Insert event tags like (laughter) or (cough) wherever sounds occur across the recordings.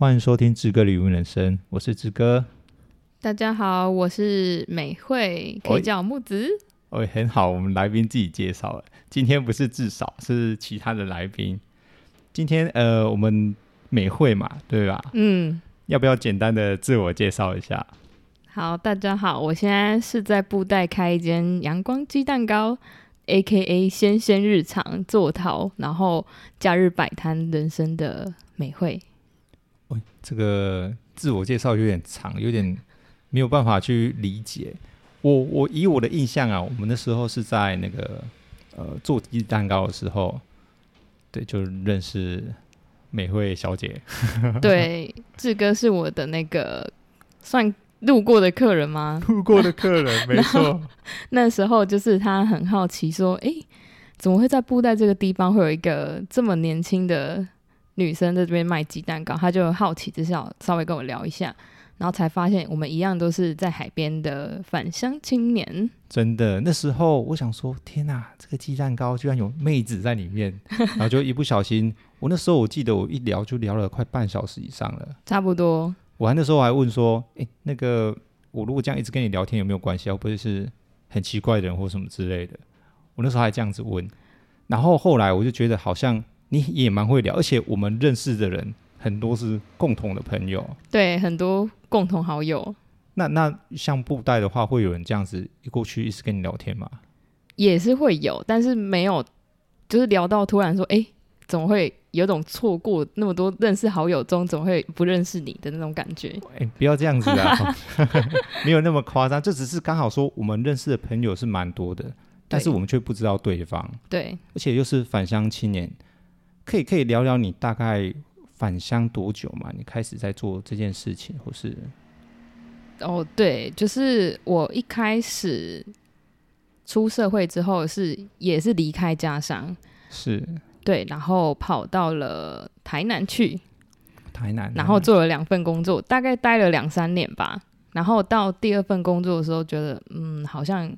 欢迎收听志哥的渔塭人生，我是志哥。大家好，我是美惠，可以叫我木子。哦，很好，我们来宾自己介绍了。今天不是至少，是其他的来宾。今天呃，我们美惠嘛，对吧？嗯，要不要简单的自我介绍一下？好，大家好，我现在是在布袋开一间阳光鸡蛋糕，A.K.A. 鲜鲜日常做陶，然后假日摆摊人生的美慧。哦，这个自我介绍有点长，有点没有办法去理解。我我以我的印象啊，我们那时候是在那个呃做鸡蛋糕的时候，对，就认识美惠小姐。(laughs) 对，志哥是我的那个算路过的客人吗？路过的客人，(laughs) 没错。那时候就是他很好奇，说：“哎，怎么会在布袋这个地方会有一个这么年轻的？”女生在这边卖鸡蛋糕，她就好奇，只是要稍微跟我聊一下，然后才发现我们一样都是在海边的返乡青年。真的，那时候我想说，天哪，这个鸡蛋糕居然有妹子在里面，(laughs) 然后就一不小心，我那时候我记得我一聊就聊了快半小时以上了，差不多。我还那时候还问说，哎，那个我如果这样一直跟你聊天有没有关系？会不会是很奇怪的人或什么之类的？我那时候还这样子问，然后后来我就觉得好像。你也蛮会聊，而且我们认识的人很多是共同的朋友，对，很多共同好友。那那像布袋的话，会有人这样子一过去一直跟你聊天吗？也是会有，但是没有，就是聊到突然说，哎，怎么会有种错过那么多认识好友中，怎么会不认识你的那种感觉？哎，不要这样子啊，(laughs) 没有那么夸张，这只是刚好说我们认识的朋友是蛮多的，但是我们却不知道对方。对，而且又是返乡青年。可以可以聊聊你大概返乡多久嘛？你开始在做这件事情，或是？哦，对，就是我一开始出社会之后是也是离开家乡，是对，然后跑到了台南去，台南，然后做了两份工作，大概待了两三年吧。然后到第二份工作的时候，觉得嗯，好像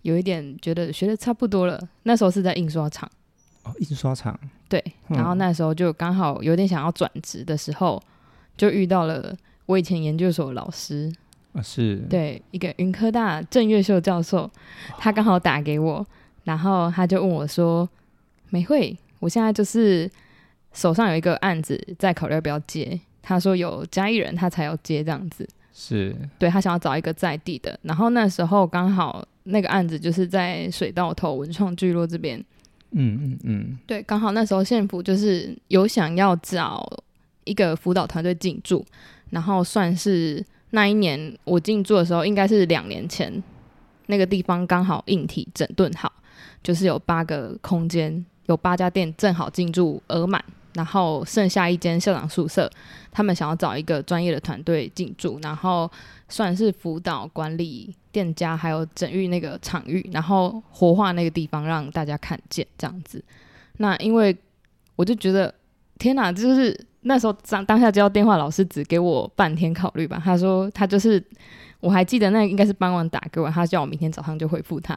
有一点觉得学的差不多了。那时候是在印刷厂。哦，印刷厂。对，然后那时候就刚好有点想要转职的时候，嗯、就遇到了我以前研究所的老师啊，是对一个云科大郑月秀教授，他刚好打给我，然后他就问我说：“美惠，我现在就是手上有一个案子，在考虑要不要接。”他说有嘉义人，他才要接这样子。是对，他想要找一个在地的，然后那时候刚好那个案子就是在水道头文创聚落这边。嗯嗯嗯，对，刚好那时候县府就是有想要找一个辅导团队进驻，然后算是那一年我进驻的时候，应该是两年前，那个地方刚好硬体整顿好，就是有八个空间，有八家店正好进驻额满，然后剩下一间校长宿舍，他们想要找一个专业的团队进驻，然后算是辅导管理。店家还有整育那个场域，然后活化那个地方，让大家看见这样子。那因为我就觉得，天哪，就是那时候当当下接到电话，老师只给我半天考虑吧。他说他就是，我还记得那应该是傍晚打给我，他叫我明天早上就回复他。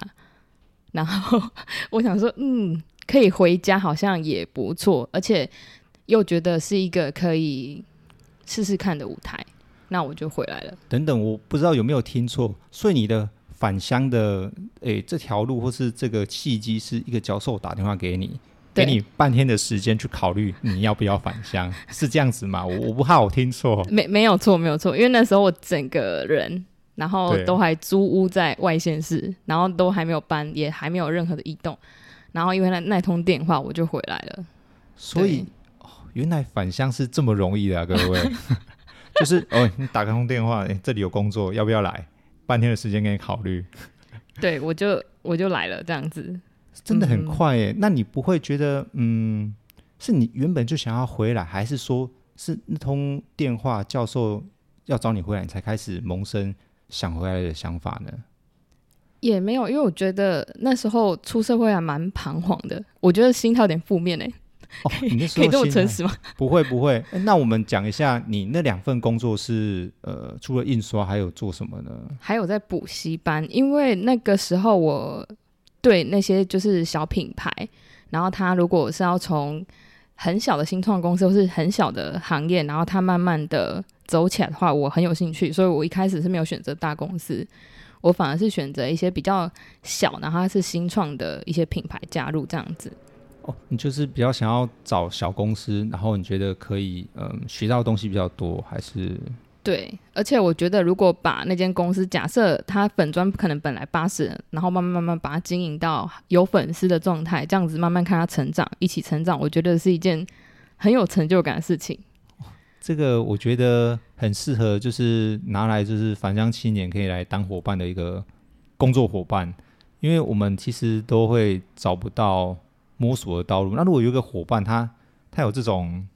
然后我想说，嗯，可以回家好像也不错，而且又觉得是一个可以试试看的舞台。那我就回来了。等等，我不知道有没有听错，所以你的返乡的诶这条路或是这个契机，是一个教授打电话给你，给你半天的时间去考虑你要不要返乡，(laughs) 是这样子吗？我我不怕我听错，没没有错没有错，因为那时候我整个人，然后都还租屋在外县市，然后都还没有搬，也还没有任何的异动，然后因为那那通电话，我就回来了。所以哦，原来返乡是这么容易的啊，各位。(laughs) 就是 (laughs) 哦，你打个通电话，哎，这里有工作，要不要来？半天的时间给你考虑。对，我就我就来了，这样子，真的很快耶。嗯、那你不会觉得，嗯，是你原本就想要回来，还是说是那通电话教授要找你回来，你才开始萌生想回来的想法呢？也没有，因为我觉得那时候出社会还蛮彷徨的，我觉得心态有点负面哎。哦，你那时候可以这么诚实吗？(laughs) 不会不会，那我们讲一下，你那两份工作是呃，除了印刷，还有做什么呢？还有在补习班，因为那个时候我对那些就是小品牌，然后他如果是要从很小的新创公司或是很小的行业，然后他慢慢的走起来的话，我很有兴趣，所以我一开始是没有选择大公司，我反而是选择一些比较小，然后它是新创的一些品牌加入这样子。哦，你就是比较想要找小公司，然后你觉得可以嗯学到的东西比较多，还是？对，而且我觉得，如果把那间公司，假设它粉砖可能本来八十人，然后慢慢慢慢把它经营到有粉丝的状态，这样子慢慢看它成长，一起成长，我觉得是一件很有成就感的事情。这个我觉得很适合，就是拿来就是返乡青年可以来当伙伴的一个工作伙伴，因为我们其实都会找不到摸索的道路。那如果有一个伙伴他，他他有这种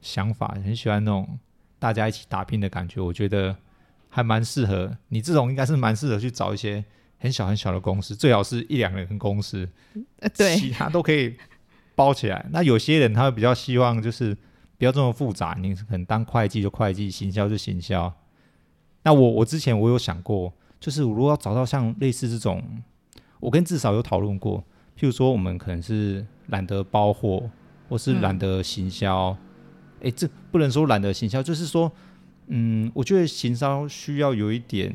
想法，很喜欢那种。大家一起打拼的感觉，我觉得还蛮适合你。这种应该是蛮适合去找一些很小很小的公司，最好是一两个人公司，呃，对，其他都可以包起来。那有些人他会比较希望就是不要这么复杂，你可能当会计就会计，行销就行销。那我我之前我有想过，就是我如果要找到像类似这种，我跟至少有讨论过，譬如说我们可能是懒得包货，或是懒得行销。嗯哎，这不能说懒得行销，就是说，嗯，我觉得行销需要有一点，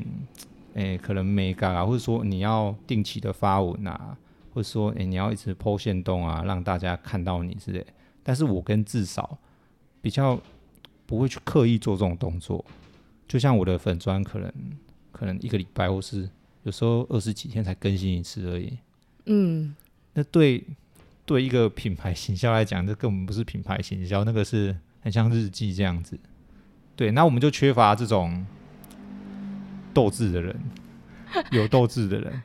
哎，可能美感啊，或者说你要定期的发文啊，或者说，哎，你要一直 po 限动啊，让大家看到你之类。但是我跟至少比较不会去刻意做这种动作，就像我的粉砖，可能可能一个礼拜或是有时候二十几天才更新一次而已。嗯，那对对一个品牌行销来讲，这根本不是品牌行销，那个是。很像日记这样子，对，那我们就缺乏这种斗志的人，有斗志的人，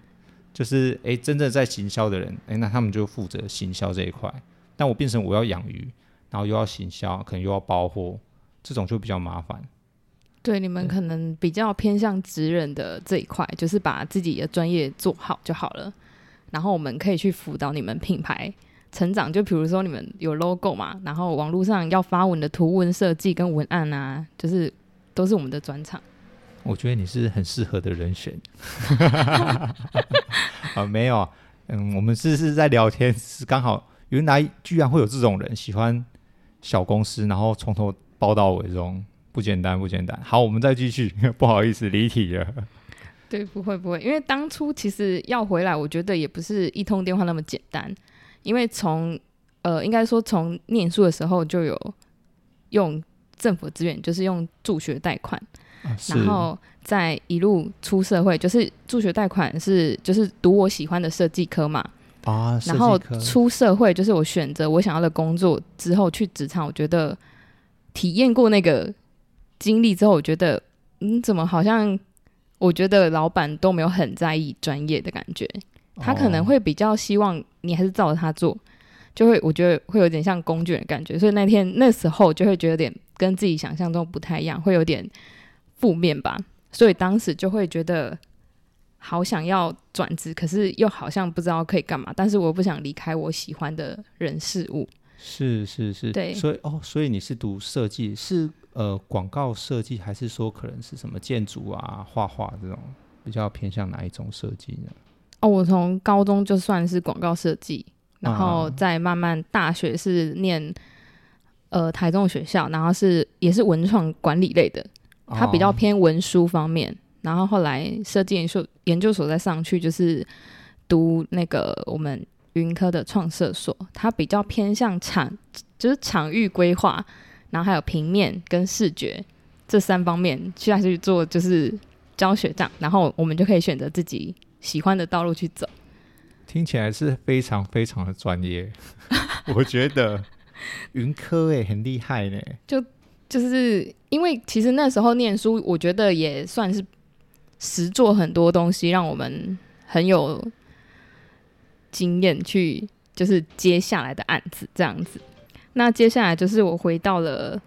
就是哎、欸，真正在行销的人，哎、欸，那他们就负责行销这一块。但我变成我要养鱼，然后又要行销，可能又要包货，这种就比较麻烦。对，你们可能比较偏向职人的这一块，就是把自己的专业做好就好了。然后我们可以去辅导你们品牌。成长，就比如说你们有 logo 嘛，然后网络上要发文的图文设计跟文案啊，就是都是我们的专长。我觉得你是很适合的人选。(laughs) 啊，没有，嗯，我们是是在聊天，是刚好原来居然会有这种人喜欢小公司，然后从头包到尾，这种不简单不简单。好，我们再继续，(laughs) 不好意思离题了。对，不会不会，因为当初其实要回来，我觉得也不是一通电话那么简单。因为从呃，应该说从念书的时候就有用政府资源，就是用助学贷款，啊、然后再一路出社会，就是助学贷款是就是读我喜欢的设计科嘛啊，然后出社会就是我选择我想要的工作之后去职场，我觉得体验过那个经历之后，我觉得嗯，怎么好像我觉得老板都没有很在意专业的感觉。他可能会比较希望你还是照着他做，就会我觉得会有点像工具人的感觉，所以那天那时候就会觉得有点跟自己想象中不太一样，会有点负面吧。所以当时就会觉得好想要转职，可是又好像不知道可以干嘛，但是我又不想离开我喜欢的人事物。是是是，对，所以哦，所以你是读设计，是呃广告设计，还是说可能是什么建筑啊、画画这种比较偏向哪一种设计呢？哦，我从高中就算是广告设计，然后再慢慢大学是念呃台中学校，然后是也是文创管理类的，它比较偏文书方面。然后后来设计研究研究所再上去就是读那个我们云科的创设所，它比较偏向场就是场域规划，然后还有平面跟视觉这三方面去下去做就是教学这样，然后我们就可以选择自己。喜欢的道路去走，听起来是非常非常的专业。(laughs) 我觉得云科诶很厉害呢。就就是因为其实那时候念书，我觉得也算是实做很多东西，让我们很有经验去就是接下来的案子这样子。那接下来就是我回到了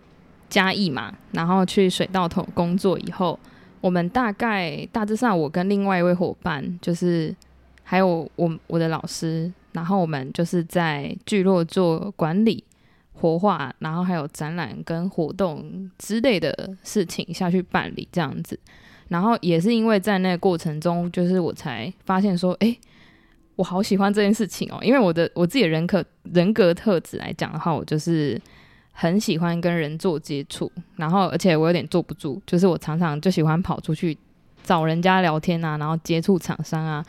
嘉义嘛，然后去水稻桶工作以后。我们大概大致上，我跟另外一位伙伴，就是还有我我的老师，然后我们就是在聚落做管理、活化，然后还有展览跟活动之类的事情下去办理这样子。然后也是因为在那个过程中，就是我才发现说，哎，我好喜欢这件事情哦，因为我的我自己的人格人格特质来讲的话，我就是很喜欢跟人做接触，然后而且我有点坐不住，就是我常常就喜欢跑出去找人家聊天啊，然后接触厂商啊，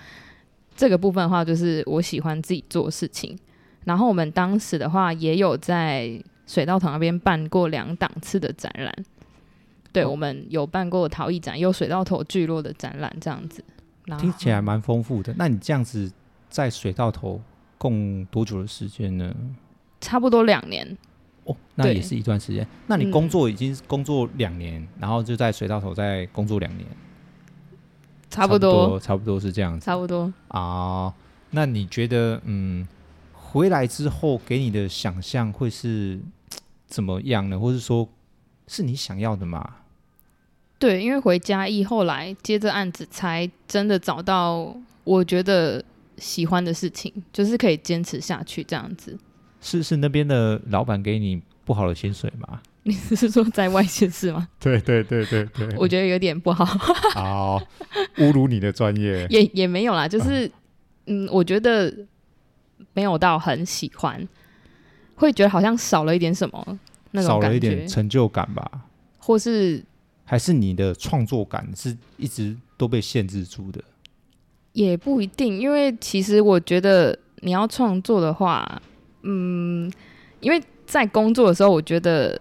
这个部分的话就是我喜欢自己做事情。然后我们当时的话也有在水稻头那边办过两档次的展览，对，哦、我们有办过陶艺展，有水稻头聚落的展览这样子。听起来蛮丰富的。那你这样子在水道头共多久的时间呢？差不多两年。哦，那也是一段时间。那你工作已经工作两年，嗯，然后就在水道头再工作两年，差不多，差不多，是这样子。差不多啊。那你觉得，嗯，回来之后给你的想象会是怎么样呢？或是说，是你想要的吗？对，因为回家义后来接着案子，才真的找到我觉得喜欢的事情，就是可以坚持下去这样子。是是那边的老板给你不好的薪水吗？你是说在外县市吗？(laughs) 对对对对对，我觉得有点不好。好，(laughs) 侮辱你的专业也也没有啦，就是嗯，嗯，我觉得没有到很喜欢，会觉得好像少了一点什么那种感觉，少了一点成就感吧，或是。还是你的创作感是一直都被限制住的？也不一定，因为其实我觉得你要创作的话，嗯，因为在工作的时候，我觉得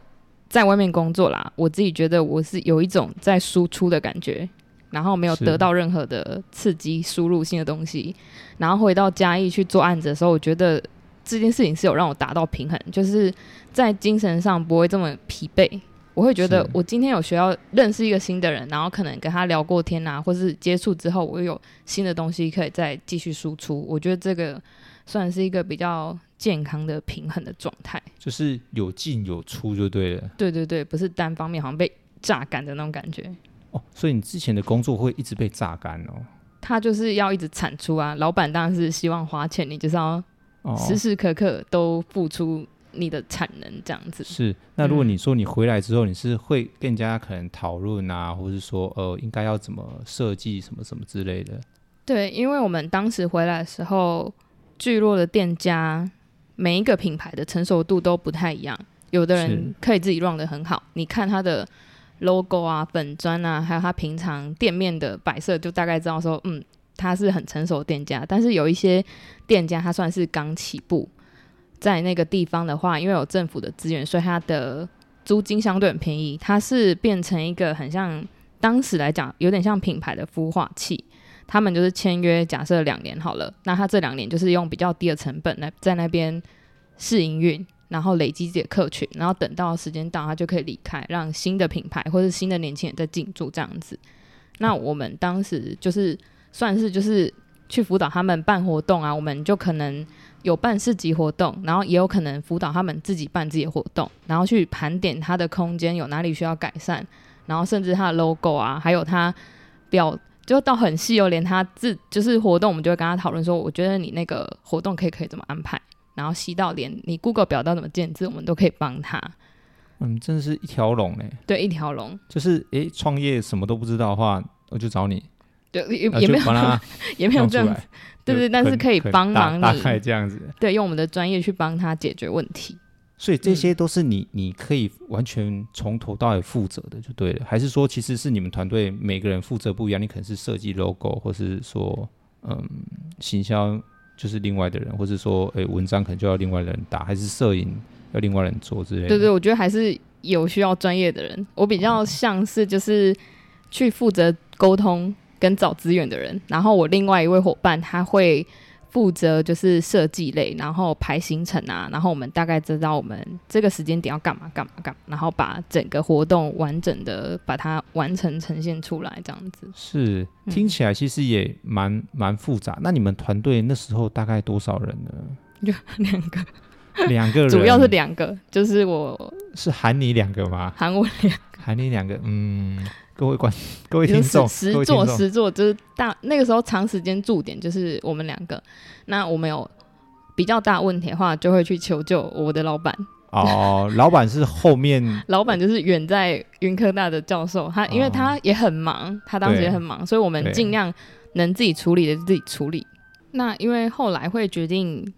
在外面工作啦，我自己觉得我是有一种在输出的感觉，然后没有得到任何的刺激输入性的东西，然后回到嘉义去做案子的时候，我觉得这件事情是有让我达到平衡，就是在精神上不会这么疲惫。我会觉得，我今天有学到认识一个新的人，然后可能跟他聊过天啊，或是接触之后，我有新的东西可以再继续输出。我觉得这个算是一个比较健康的平衡的状态，就是有进有出就对了。对对对，不是单方面好像被榨干的那种感觉。哦，所以你之前的工作会一直被榨干哦？他就是要一直产出啊，老板当然是希望花钱，你就是要时时刻刻都付出。你的产能这样子是。那如果你说你回来之后，你是会更加可能讨论啊，或是说呃，应该要怎么设计什么什么之类的。对，因为我们当时回来的时候，聚落的店家每一个品牌的成熟度都不太一样。有的人可以自己 run 得很好，你看他的 logo 啊、粉砖啊，还有他平常店面的摆设，就大概知道说，嗯，他是很成熟的店家。但是有一些店家，他算是刚起步。在那个地方的话，因为有政府的资源，所以它的租金相对很便宜。它是变成一个很像当时来讲，有点像品牌的孵化器。他们就是签约，假设两年好了，那他这两年就是用比较低的成本来在那边试营运，然后累积自己的客群，然后等到时间到，他就可以离开，让新的品牌或是新的年轻人再进驻这样子。那我们当时就是算是就是去辅导他们办活动啊，我们就可能。有办市集活动，然后也有可能辅导他们自己办自己的活动，然后去盘点他的空间有哪里需要改善，然后甚至他的 logo 啊，还有他表就到很细哦，连他自就是活动，我们就会跟他讨论说，我觉得你那个活动可以可以怎么安排，然后细到连你 Google 表到怎么建置，我们都可以帮他。嗯，真的是一条龙哎。对，一条龙。就是诶，创业什么都不知道的话，我就找你。对，也也没有也没有这样子。对对，但是可以帮忙你，大概这样子。对，用我们的专业去帮他解决问题。所以这些都是你，你可以完全从头到尾负责的，就对了。还是说，其实是你们团队每个人负责不一样？你可能是设计 logo，或是说，嗯，行销就是另外的人，或是说，诶，文章可能就要另外的人打，还是摄影要另外人做之类的？对对，我觉得还是有需要专业的人。我比较像是就是去负责沟通。跟找资源的人，然后我另外一位伙伴他会负责就是设计类，然后排行程啊，然后我们大概知道我们这个时间点要干嘛干嘛干嘛，然后把整个活动完整的把它完成呈现出来，这样子。是，听起来其实也蛮蛮复杂。那你们团队那时候大概多少人呢？就两个，两个人，主要是两个，就是我是喊你两个吗？喊我两个，喊你两个，嗯。各位观，(laughs) 各位听众，实做实做就是大那个时候长时间驻点就是我们两个。那我们有比较大问题的话，就会去求救我的老板。(laughs) 哦，老板是后面，(laughs) 老板就是远在云科大的教授，他因为他也很忙，他当时也很忙，所以我们尽量能自己处理的自己处理。那因为后来会决定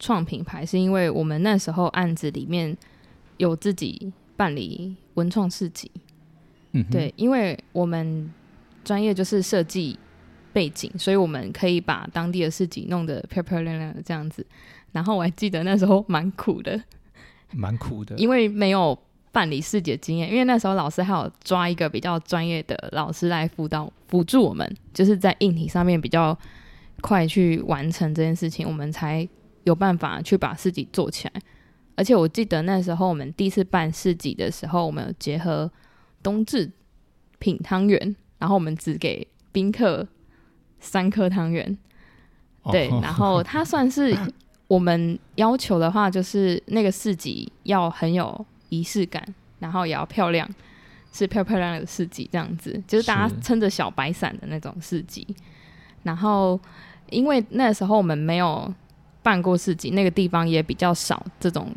创品牌，是因为我们那时候案子里面有自己办理文创市集。嗯，对，因为我们专业就是设计背景，所以我们可以把当地的市集弄得漂漂亮亮的这样子。然后我还记得那时候蛮苦的，(laughs) 蛮苦的，(laughs) 因为没有办理市集的经验。因为那时候老师还有抓一个比较专业的老师来辅导辅助我们，就是在硬体上面比较快去完成这件事情，我们才有办法去把市集做起来。而且我记得那时候我们第一次办市集的时候，我们有结合冬至品汤圆，然后我们只给宾客三颗汤圆，对，然后它算是。我们要求的话，就是那个市集要很有仪式感，然后也要漂亮，是漂漂亮亮的市集这样子，就是大家撑着小白伞的那种市集。然后，因为那时候我们没有办过市集，那个地方也比较少这种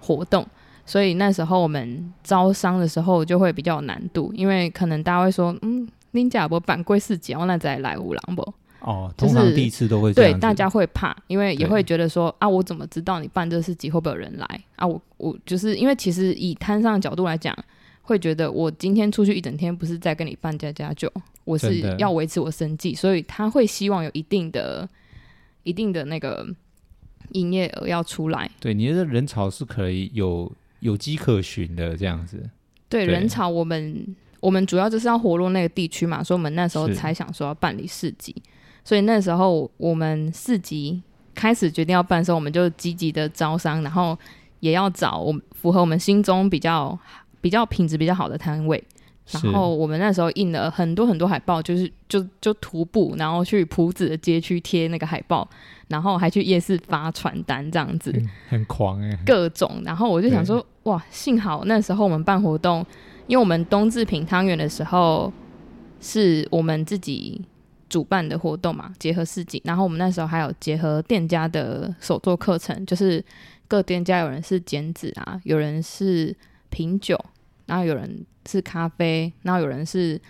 活动，所以那时候我们招商的时候就会比较有难度，因为可能大家会说，嗯，恁家无办过市集，我那再来五郎不？哦，通常第一次都会这样，对，大家会怕，因为也会觉得说啊，我怎么知道你办这事集会不会有人来啊？我我就是因为其实以摊商的角度来讲，会觉得我今天出去一整天不是在跟你办家家酒，我是要维持我生计，所以他会希望有一定的、一定的那个营业额要出来。对，你的人潮是可以有有迹可循的这样子。对，对人潮，我们我们主要就是要活络那个地区嘛，所以我们那时候才想说要办理市集。所以那时候我们市集开始决定要办的时候，我们就积极的招商，然后也要找我们符合我们心中比较比较品质比较好的摊位。然后我们那时候印了很多很多海报，就是就就徒步，然后去朴子的街区贴那个海报，然后还去夜市发传单这样子，嗯、很狂哎、欸，各种。然后我就想说，哇，幸好那时候我们办活动，因为我们冬至品汤圆的时候是我们自己。主办的活动嘛，结合市集，然后我们那时候还有结合店家的手作课程，就是各店家有人是剪纸啊，有人是品酒，然后有人是咖啡，然后有人是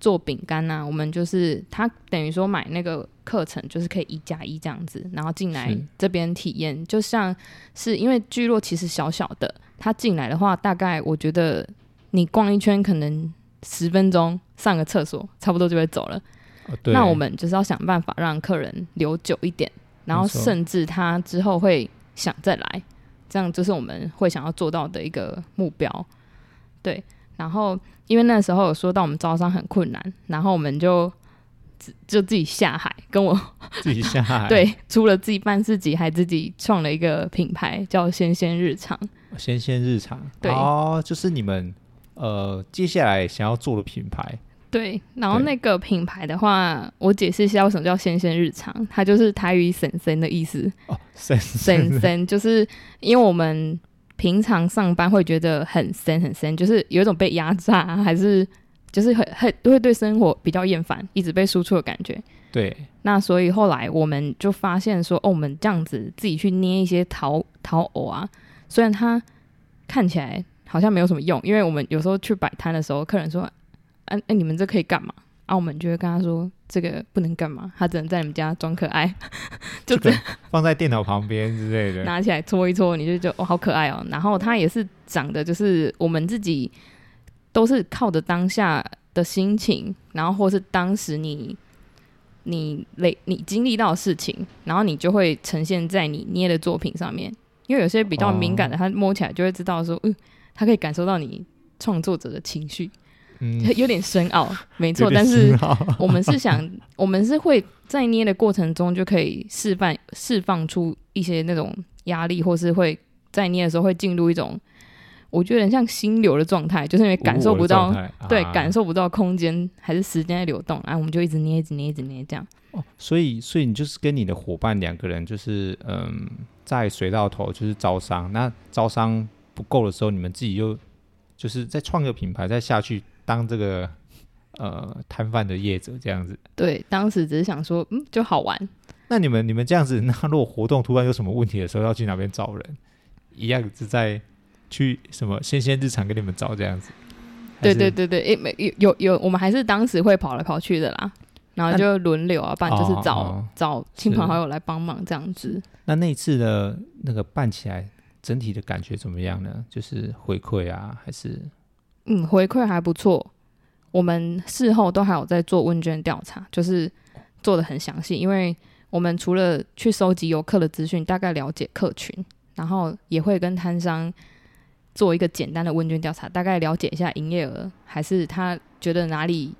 做饼干呐。我们就是他等于说买那个课程，就是可以一加一这样子，然后进来这边体验，就像是因为聚落其实小小的，他进来的话，大概我觉得你逛一圈可能十分钟，上个厕所差不多就会走了。哦、那我们就是要想办法让客人留久一点，然后甚至他之后会想再来，这样就是我们会想要做到的一个目标。对，然后因为那时候有说到我们招商很困难，然后我们就就自己下海，跟我 (laughs) 自己下海，对，除了自己办自己，还自己创了一个品牌叫鲜鲜日常。鲜鲜日常，对哦，就是你们呃接下来想要做的品牌。对，然后那个品牌的话，我解释一下为什么叫“鲜鲜日常”，它就是台语“婶婶”的意思。哦，婶婶婶就是因为我们平常上班会觉得很深很深，就是有一种被压榨，还是 (laughs) 就是很很都会对生活比较厌烦，一直被输出的感觉。对，那所以后来我们就发现说，哦，我们这样子自己去捏一些陶陶偶啊，虽然它看起来好像没有什么用，因为我们有时候去摆摊的时候，客人说。哎、啊、哎，你们这可以干嘛？啊，我们就会跟他说，这个不能干嘛，他只能在你们家装可爱，(laughs) 就这样放在电脑旁边之类的，(laughs) 拿起来搓一搓，你就觉得哦，好可爱哦。然后他也是长得就是我们自己都是靠着当下的心情，然后或是当时你你累你经历到的事情，然后你就会呈现在你捏的作品上面。因为有些比较敏感的，他、哦、摸起来就会知道说，嗯，他可以感受到你创作者的情绪。嗯，(laughs) 有点深奥，没错。但是我们是想，我们是会在捏的过程中就可以释放释放出一些那种压力，或是会在捏的时候会进入一种我觉得很像心流的状态，就是因为感受不到、啊、对感受不到空间还是时间在流动，然后我们就一直捏，一直捏，一直捏这样。哦，所以所以你就是跟你的伙伴两个人，就是嗯，在水到头就是招商，那招商不够的时候，你们自己又就是再创个品牌，再下去。当这个呃摊贩的业者这样子，对，当时只是想说，嗯，就好玩。那你们你们这样子，(laughs) 那如果活动突然有什么问题的时候，要去哪边找人？一样是在去什么鲜鲜日常给你们找这样子？对对对对，诶，没有有有，我们还是当时会跑来跑去的啦。然后就轮流啊，办就是找、哦、找亲朋好友来帮忙这样子。那那一次的那个办起来，整体的感觉怎么样呢？就是回馈啊，还是嗯，回馈还不错。我们事后都还有在做问卷调查，就是做的很详细，因为我们除了去收集游客的资讯，大概了解客群，然后也会跟摊商做一个简单的问卷调查，大概了解一下营业额，还是他觉得哪里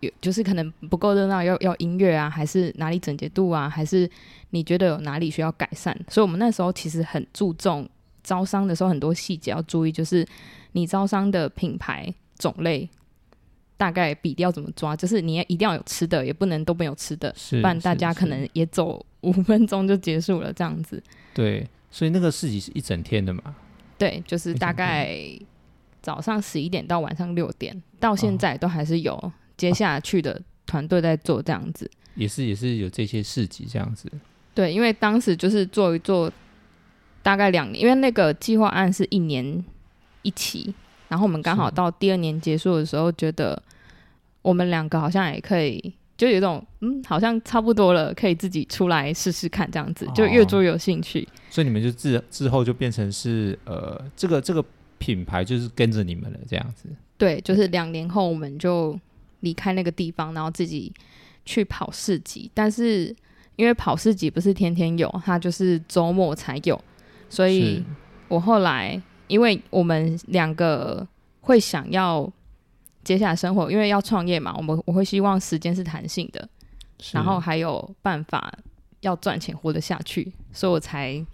有，就是可能不够热闹，要要音乐啊，还是哪里整洁度啊，还是你觉得有哪里需要改善？所以，我们那时候其实很注重招商的时候，很多细节要注意，就是你招商的品牌种类。大概比例要怎么抓？就是你也一定要有吃的，也不能都没有吃的，不然大家可能也走五分钟就结束了这样子。对，所以那个市集是一整天的嘛？对，就是大概早上十一点到晚上六点，到现在都还是有接下去的团队在做这样子。也是也是有这些市集这样子。对，因为当时就是做一做，大概两年，因为那个计划案是一年一起。然后我们刚好到第二年结束的时候，觉得我们两个好像也可以，就有一种嗯，好像差不多了，可以自己出来试试看这样子，就越做越有兴趣。哦，所以你们就之之后就变成是呃，这个这个品牌就是跟着你们了这样子。对，就是两年后我们就离开那个地方，然后自己去跑市集。但是因为跑市集不是天天有，它就是周末才有，所以我后来。因为我们两个会想要接下来生活，因为要创业嘛，我们我会希望时间是弹性的，然后还有办法要赚钱活得下去，所以我才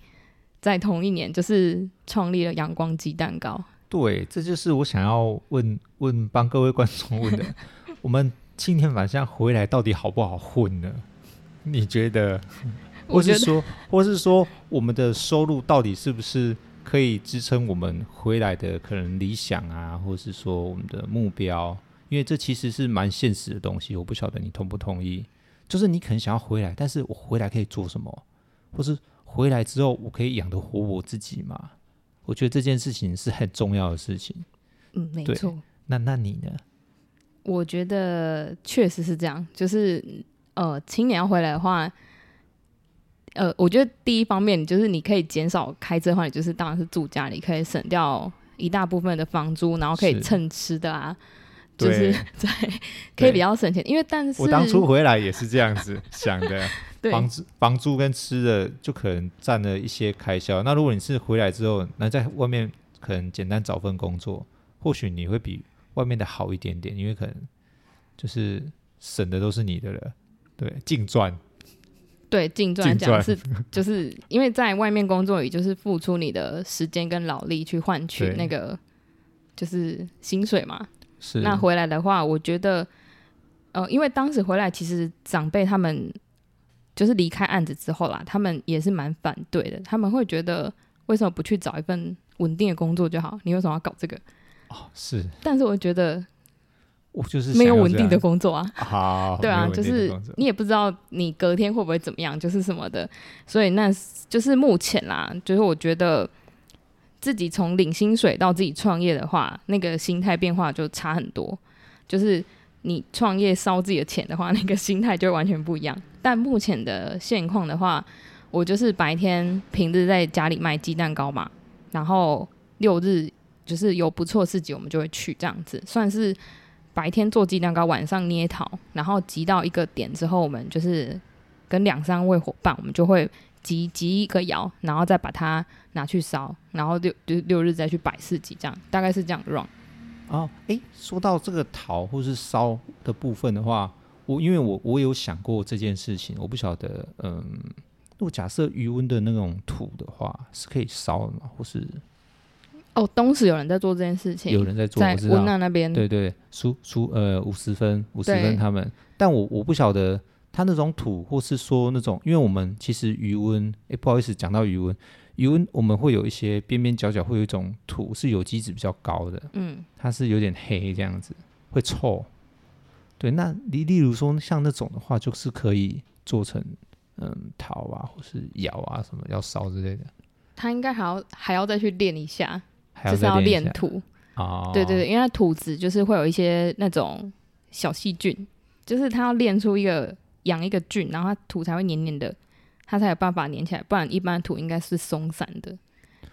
在同一年就是创立了阳光鸡蛋糕。对，这就是我想要问问帮各位观众问的，(laughs) 我们今天晚上回来到底好不好混呢？你觉得？或是说，或是说，我们的收入到底是不是？可以支撑我们回来的可能理想啊，或是说我们的目标，因为这其实是蛮现实的东西。我不晓得你同不同意？就是你可能想要回来，但是我回来可以做什么？或是回来之后我可以养得活我自己吗？我觉得这件事情是很重要的事情。嗯，没错。那那你呢？我觉得确实是这样。就是呃，青年要回来的话。呃，我觉得第一方面就是你可以减少开支的话，你就是当然是住家里，可以省掉一大部分的房租，然后可以蹭吃的啊，是就是 (laughs) 在可以比较省钱。因为但是我当初回来也是这样子想的，(laughs) 房租房租跟吃的就可能占了一些开销。那如果你是回来之后，那在外面可能简单找份工作，或许你会比外面的好一点点，因为可能就是省的都是你的了，对，净赚。对，净赚讲是就是因为在外面工作，也就是付出你的时间跟劳力去换取那个就是薪水嘛。是。那回来的话，我觉得，呃，因为当时回来，其实长辈他们就是离开案子之后啦，他们也是蛮反对的。他们会觉得，为什么不去找一份稳定的工作就好？你为什么要搞这个？哦，是。但是我觉得。我就是没有稳定的工作啊，好，(laughs) 对啊，就是你也不知道你隔天会不会怎么样，就是什么的，所以那就是目前啦，就是我觉得自己从领薪水到自己创业的话，那个心态变化就差很多。就是你创业烧自己的钱的话，那个心态就完全不一样。但目前的现况的话，我就是白天平日在家里卖鸡蛋糕嘛，然后六日就是有不错市集，我们就会去这样子，算是。白天做鸡蛋糕，晚上捏陶，然后集到一个点之后，我们就是跟两三位伙伴，我们就会集集一个窑，然后再把它拿去烧，然后六就六日再去摆市集，这样大概是这样 run。哦，诶，说到这个陶或是烧的部分的话，我因为我我有想过这件事情，我不晓得，嗯，如果假设余温的那种土的话，是可以烧的吗？或是？哦，东石有人在做这件事情，有人在做，在温娜那边，对对，苏苏呃五十分五十分他们，但我我不晓得他那种土，或是说那种，因为我们其实余温，哎，不好意思，讲到余温，余温我们会有一些边边角角会有一种土是有机质比较高的，嗯，它是有点黑这样子，会臭，对，那例例如说像那种的话，就是可以做成嗯陶啊，或是窑啊什么要烧之类的，他应该还要还要再去练一下。就是要练土，哦，对对对，因为它土质就是会有一些那种小细菌，就是它要练出一个养一个菌，然后它土才会黏黏的，它才有办法粘起来。不然一般的土应该是松散的，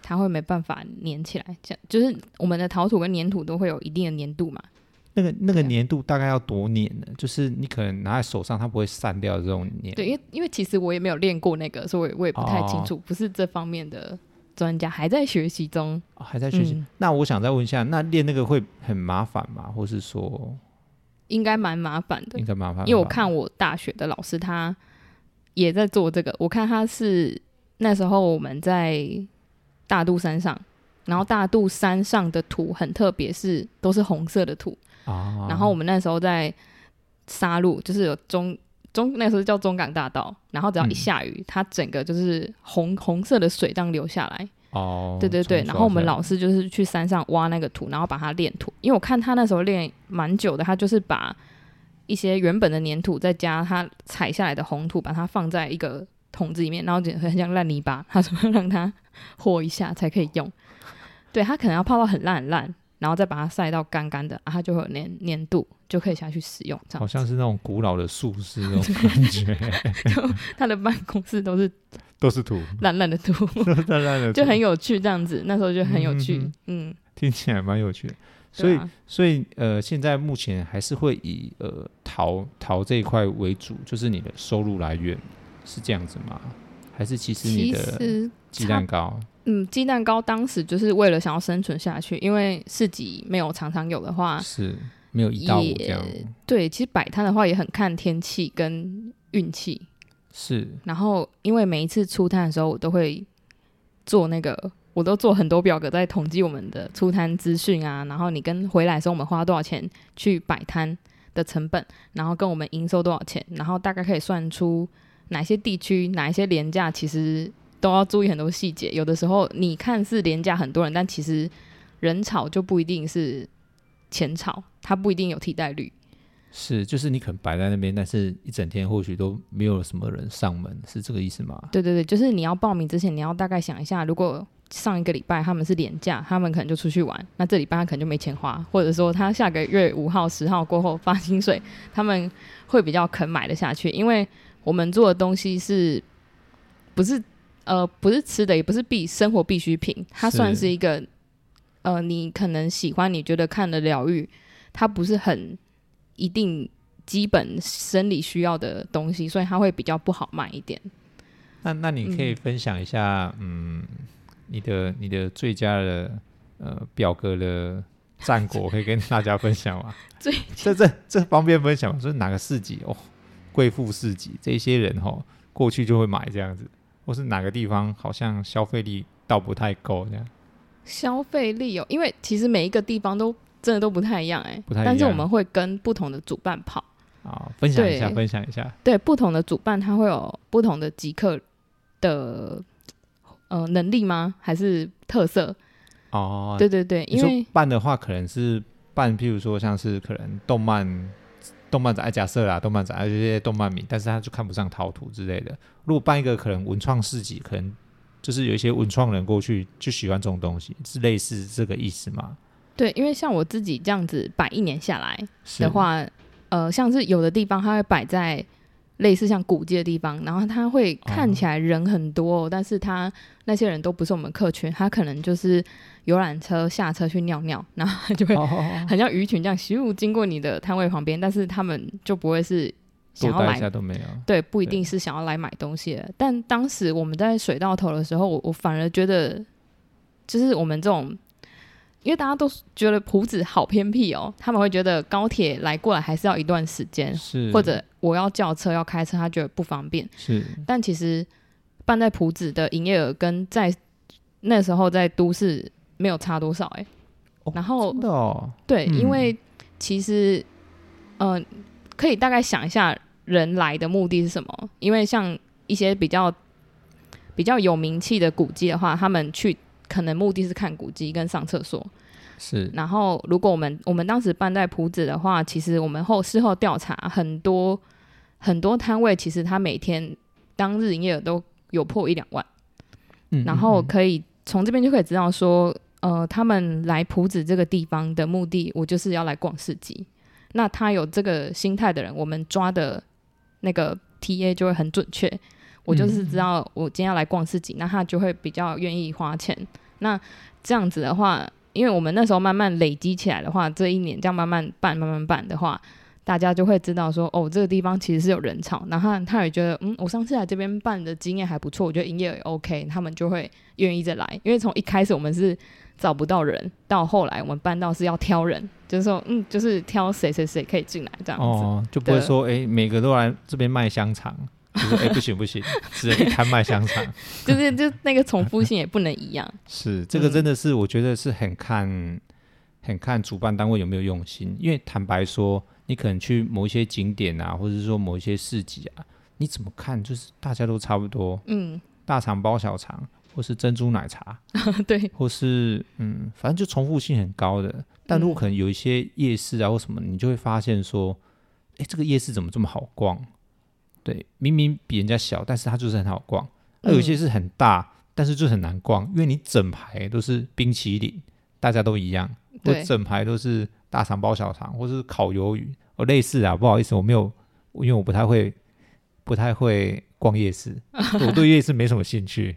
它会没办法粘起来。这样就是我们的陶土跟粘土都会有一定的粘度嘛。那个那个粘度大概要多粘呢？就是你可能拿在手上，它不会散掉这种粘。对，因为因为其实我也没有练过那个，所以我也我也不太清楚，哦、不是这方面的专家，还在学习中。哦、还在学习。嗯、那我想再问一下，那练那个会很麻烦吗？或是说，应该蛮麻烦的。应该麻烦，因为我看我大学的老师他也在做这个，我看他是那时候我们在大肚山上，然后大肚山上的土很特别，是都是红色的土。啊，然后我们那时候在杀戮，就是有中中那时候叫中港大道，然后只要一下雨，嗯、它整个就是红红色的水这样流下来。哦，对对对，然后我们老师就是去山上挖那个土，然后把它炼土，因为我看他那时候练蛮久的，他就是把一些原本的粘土再加他采下来的红土，把它放在一个桶子里面，然后就很像烂泥巴，他说让它 (laughs) 和一下才可以用。对，他可能要泡到很烂很烂。然后再把它晒到干干的，啊，它就会有粘粘度，就可以下去使用。这样好像是那种古老的术士那种感觉。(laughs) 就他的办公室都是 (laughs) 都是土，烂烂的土，烂烂的，就很有趣。这样子，那时候就很有趣。嗯，听起来蛮有趣的。所以，啊、所以呃，现在目前还是会以呃陶陶这一块为主，就是你的收入来源是这样子吗？还是其实你的鸡蛋糕？嗯，鸡蛋糕当时就是为了想要生存下去，因为市集没有常常有的话，是没有一到五这样。对，其实摆摊的话也很看天气跟运气。是。然后，因为每一次出摊的时候，我都会做那个，我都做很多表格在统计我们的出摊资讯啊。然后你跟回来的时候，我们花多少钱去摆摊的成本，然后跟我们营收多少钱，然后大概可以算出哪些地区哪一些廉价其实。都要注意很多细节，有的时候你看似廉价很多人，但其实人潮就不一定是钱潮，它不一定有替代率。是，就是你可能摆在那边，但是一整天或许都没有什么人上门，是这个意思吗？对对对，就是你要报名之前，你要大概想一下，如果上一个礼拜他们是廉价，他们可能就出去玩，那这礼拜他可能就没钱花，或者说他下个月五号、十号过后发薪水，他们会比较肯买得下去，因为我们做的东西是不是？呃，不是吃的，也不是必生活必需品，它算是一个，呃，你可能喜欢，你觉得看的疗愈，它不是很一定基本生理需要的东西，所以它会比较不好卖一点。那那你可以分享一下，嗯，嗯，你的你的最佳的呃表格的战果，可以跟大家分享吗？(laughs) 最这这这方便分享吗？是哪个市集哦？贵妇市集，这些人哦，过去就会买这样子。或是哪个地方好像消费力倒不太够这样？消费力哦，因为其实每一个地方都真的都不太一样哎、欸，不太一样。但是我们会跟不同的主办跑啊，分享一下，分享一下。对，不同的主办，他会有不同的极客的呃能力吗？还是特色？哦，对对对，因为办的话可能是办，譬如说像是可能动漫。动漫展，假设啦，动漫展还有这些动漫迷，但是他就看不上陶土之类的。如果办一个可能文创市集，可能就是有一些文创人过去就喜欢这种东西，是类似这个意思吗？对，因为像我自己这样子摆一年下来的话，呃，像是有的地方它会摆在。类似像古迹的地方，然后它会看起来人很多，哦，但是他那些人都不是我们客群，他可能就是游览车下车去尿尿，然后就会很像鱼群这样咻经过你的摊位旁边，但是他们就不会是想要来，对，不一定是想要来买东西的。但当时我们在水道头的时候，我我反而觉得，就是我们这种。因为大家都觉得浦子好偏僻哦，他们会觉得高铁来过来还是要一段时间，是或者我要叫车要开车，他觉得不方便。是，但其实办在浦子的营业额跟在那时候在都市没有差多少哎。哦、然后，真的哦，对，嗯、因为其实，嗯、呃，可以大概想一下人来的目的是什么？因为像一些比较比较有名气的古迹的话，他们去。可能目的是看古迹跟上厕所，是。然后，如果我们我们当时办在埔子的话，其实我们后事后调查，很多很多摊位，其实他每天当日营业额都有破一两万。嗯，嗯，嗯。然后可以从这边就可以知道说，呃，他们来埔子这个地方的目的，我就是要来逛市集。那他有这个心态的人，我们抓的那个 TA 就会很准确。我就是知道我今天要来逛市集，那他就会比较愿意花钱。那这样子的话，因为我们那时候慢慢累积起来的话，这一年这样慢慢办、慢慢办的话，大家就会知道说，哦，这个地方其实是有人潮。然后他也觉得，嗯，我上次来这边办的经验还不错，我觉得营业也 OK，他们就会愿意再来。因为从一开始我们是找不到人，到后来我们办到是要挑人，就是说，嗯，就是挑谁谁谁可以进来这样子，哦，就不会说，哎，每个都来这边卖香肠。就是哎、欸，不行不行，只能摊卖香肠，(laughs) 就是就那个重复性也不能一样。(laughs) 是这个真的是我觉得是很看、嗯、很看主办单位有没有用心，因为坦白说，你可能去某一些景点啊，或者是说某一些市集啊，你怎么看就是大家都差不多，嗯，大肠包小肠，或是珍珠奶茶，(laughs) 对，或是嗯，反正就重复性很高的。但如果可能有一些夜市啊或什么，你就会发现说，哎、欸，这个夜市怎么这么好逛？对，明明比人家小，但是它就是很好逛。而、嗯、有些是很大，但是就很难逛，因为你整排都是冰淇淋，大家都一样，或整排都是大肠包小肠，或是烤鱿鱼，哦，类似啊。不好意思，我没有，因为我不太会，不太会逛夜市，(laughs) 我对夜市没什么兴趣。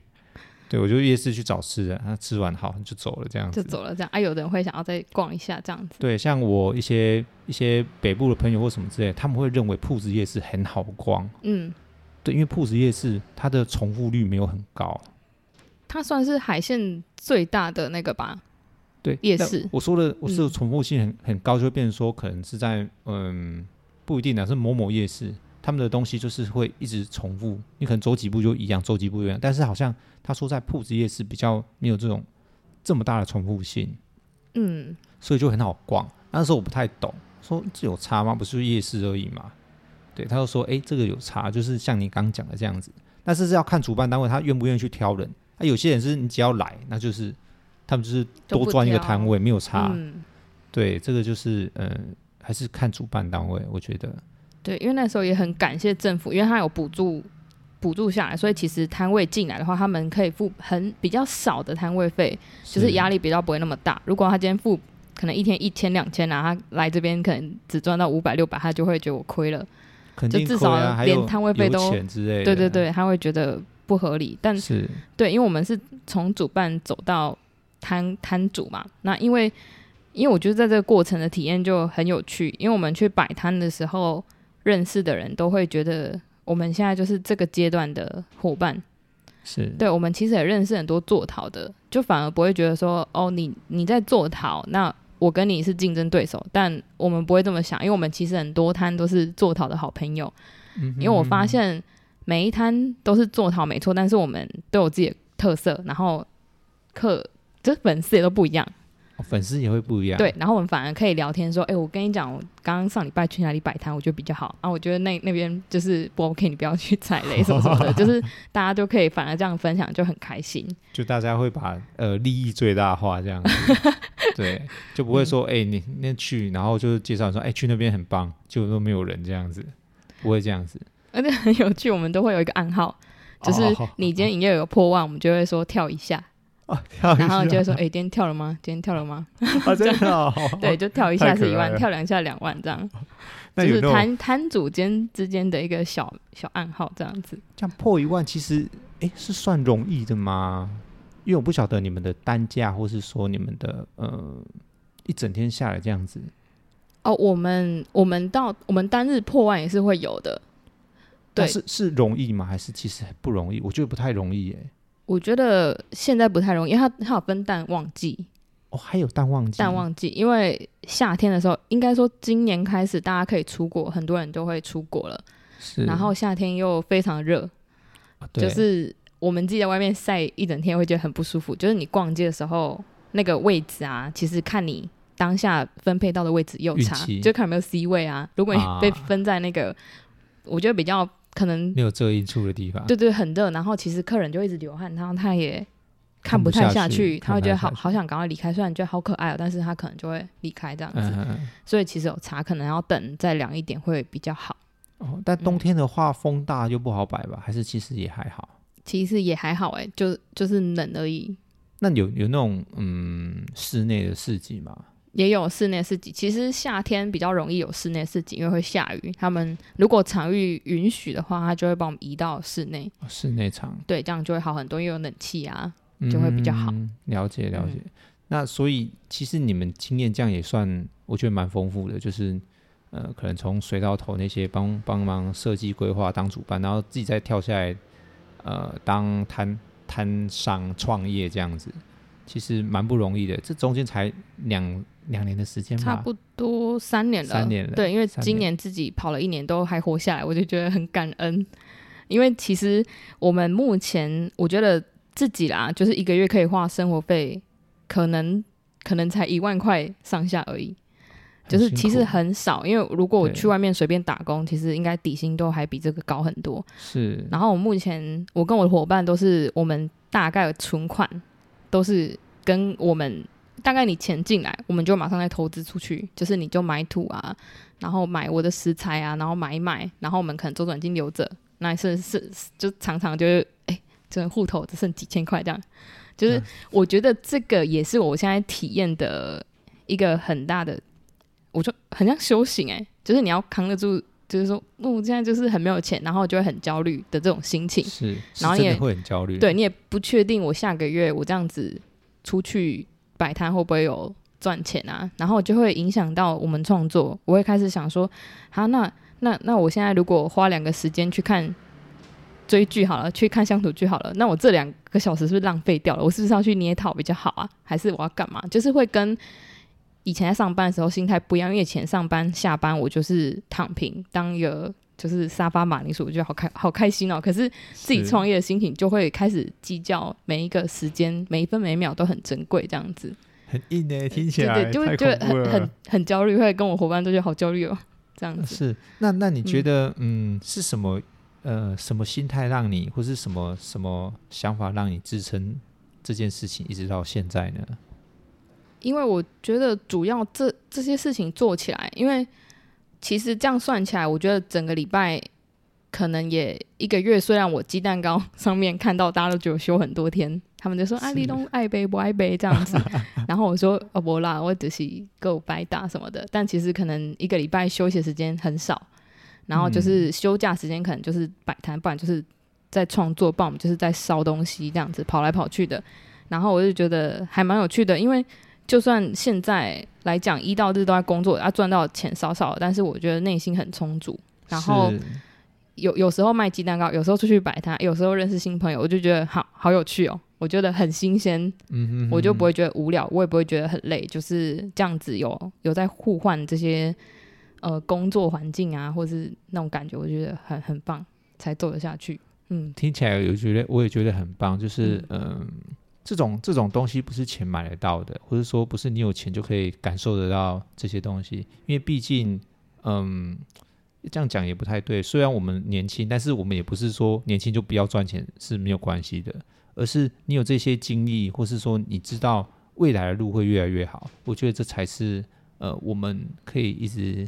对，我就夜市去找吃的，他吃完好就走了，这样子就走了。这样啊，有的人会想要再逛一下，这样子。对，像我一些一些北部的朋友或什么之类，他们会认为铺子夜市很好逛。嗯，对，因为铺子夜市它的重复率没有很高，它算是海线最大的那个吧？对，夜市。我说的我是重复性很、嗯、很高，就会变成说可能是在嗯不一定的是某某夜市。他们的东西就是会一直重复，你可能走几步就一样，走几步一样。但是好像他说在铺子夜市比较没有这种这么大的重复性，嗯，所以就很好逛。那时候我不太懂，说这有差吗？不是夜市而已嘛？对，他就说，哎、欸，这个有差，就是像你刚讲的这样子。但是是要看主办单位他愿不愿意去挑人。那、啊、有些人是你只要来，那就是他们就是多赚一个摊位，没有差。嗯、对，这个就是嗯、呃，还是看主办单位，我觉得。对，因为那时候也很感谢政府，因为他有补助补助下来，所以其实摊位进来的话，他们可以付很比较少的摊位费，就是压力比较不会那么大。如果他今天付可能一天一千两千啊，他来这边可能只赚到五百六百，他就会觉得我亏了，肯定啊，就至少连摊位费都对对对，他会觉得不合理。但是对，因为我们是从主办走到摊摊主嘛，那因为因为我觉得在这个过程的体验就很有趣，因为我们去摆摊的时候。认识的人都会觉得我们现在就是这个阶段的伙伴，是。对，我们其实也认识很多做陶的，就反而不会觉得说哦，你你在做陶，那我跟你是竞争对手，但我们不会这么想，因为我们其实很多摊都是做陶的好朋友，嗯因为我发现每一摊都是做陶没错，但是我们都有自己的特色，然后客这粉丝也都不一样。粉丝也会不一样，对，然后我们反而可以聊天说，哎、欸，我跟你讲，我刚刚上礼拜去哪里摆摊，我觉得比较好啊，我觉得那那边就是不 OK，你不要去踩雷什么什么的，(laughs) 就是大家都可以反而这样分享，就很开心。就大家会把呃利益最大化这样子，(laughs) 对，就不会说，哎、欸，你那去，然后就是介绍说，哎、欸，去那边很棒，就都没有人这样子，不会这样子。而且很有趣，我们都会有一个暗号，就是你今天营业额破万，我们就会说跳一下。哦，跳一下，然后就会说：“哎、欸，今天跳了吗？今天跳了吗？”啊，真的、哦，(laughs) 对，就跳一下是一万，跳两下两万这样。那就是摊摊主间之间的一个小小暗号，这样子。这样破一万，其实哎、欸，是算容易的吗？因为我不晓得你们的单价，或是说你们的呃一整天下来这样子。哦，我们我们到我们单日破万也是会有的。对，是是容易吗？还是其实不容易？我觉得不太容易耶。我觉得现在不太容易，因为它它有分淡旺季哦，还有淡旺季。淡旺季，因为夏天的时候，应该说今年开始大家可以出国，很多人都会出国了。是。然后夏天又非常热，啊，就是我们自己在外面晒一整天会觉得很不舒服。就是你逛街的时候，那个位置啊，其实看你当下分配到的位置又差，就看有没有 C 位啊。如果你被分在那个，啊，我觉得比较。可能没有遮阴处的地方，对对，很热，然后其实客人就一直流汗，然后他也看不太下去，他会觉得好好想赶快离开，虽然觉得好可爱哦，但是他可能就会离开这样子，嗯、所以其实有茶，可能要等再凉一点会比较好。哦，但冬天的话风大就不好摆吧？还是其实也还好？其实也还好哎，就就是冷而已。那有有那种嗯室内的市集吗？也有室内市集。其实夏天比较容易有室内市集，因为会下雨。他们如果场域允许的话，他就会帮我们移到室内。室内场对，这样就会好很多，因为有冷气啊，就会比较好。嗯、了解了解。嗯、那所以其实你们经验这样也算，我觉得蛮丰富的。就是呃，可能从水到头那些帮帮忙设计规划当主办，然后自己再跳下来，呃，当摊摊商创业这样子。其实蛮不容易的，这中间才两两年的时间吧，差不多三年了。三年了，对，因为今年自己跑了一年都还活下来，我就觉得很感恩。因为其实我们目前我觉得自己啦，就是一个月可以花生活费，可能可能才一万块上下而已，就是其实很少。因为如果我去外面随便打工，其实应该底薪都还比这个高很多。是。然后我目前我跟我的伙伴都是我们大概的存款。都是跟我们大概你钱进来，我们就马上再投资出去，就是你就买土啊，然后买我的食材啊，然后买一买，然后我们可能周转金留着，那是是就常常就是哎，这户头只剩几千块这样，就是我觉得这个也是我现在体验的一个很大的，我就很像修行哎、欸，就是你要扛得住。就是说，我、哦、现在就是很没有钱，然后就会很焦虑的这种心情。是，然后也会很焦虑。对，你也不确定我下个月我这样子出去摆摊会不会有赚钱啊？然后就会影响到我们创作。我会开始想说，好，那那那我现在如果花两个时间去看追剧好了，去看乡土剧好了，那我这两个小时是不是浪费掉了？我是不是要去捏套比较好啊？还是我要干嘛？就是会跟。以前在上班的时候心态不一样，因为以前上班下班我就是躺平，当一个就是沙发马铃薯，我觉得好开好开心哦。可是自己创业的心情就会开始计较每一个时间，每一分每一秒都很珍贵，这样子。很硬诶，听起来对，就会就很很很焦虑，会跟我伙伴都觉得好焦虑哦。这样子是那那你觉得嗯，嗯是什么呃什么心态让你，或是什么什么想法让你支撑这件事情一直到现在呢？因为我觉得主要这这些事情做起来，因为其实这样算起来，我觉得整个礼拜可能也一个月。虽然我鸡蛋糕 (laughs) 上面看到大家都觉得休很多天，他们就说啊，你都爱杯不爱杯这样子。(laughs) 然后我说哦不啦，我只是够白打什么的。但其实可能一个礼拜休息的时间很少，然后就是休假时间可能就是摆摊，不然就是在创作，不然我们就是在烧东西这样子跑来跑去的。然后我就觉得还蛮有趣的，因为。就算现在来讲，一到日都在工作，要、啊、赚到钱少少，但是我觉得内心很充足。然后有有时候卖鸡蛋糕，有时候出去摆摊，有时候认识新朋友，我就觉得好好有趣哦。我觉得很新鲜，嗯哼哼，我就不会觉得无聊，我也不会觉得很累，就是这样子有有在互换这些呃工作环境啊，或是那种感觉，我觉得很很棒，才做得下去。嗯，听起来有觉得我也觉得很棒，就是嗯。呃这种这种东西不是钱买得到的，或者说不是你有钱就可以感受得到这些东西，因为毕竟，嗯，这样讲也不太对。虽然我们年轻，但是我们也不是说年轻就不要赚钱是没有关系的，而是你有这些经历，或是说你知道未来的路会越来越好。我觉得这才是呃，我们可以一直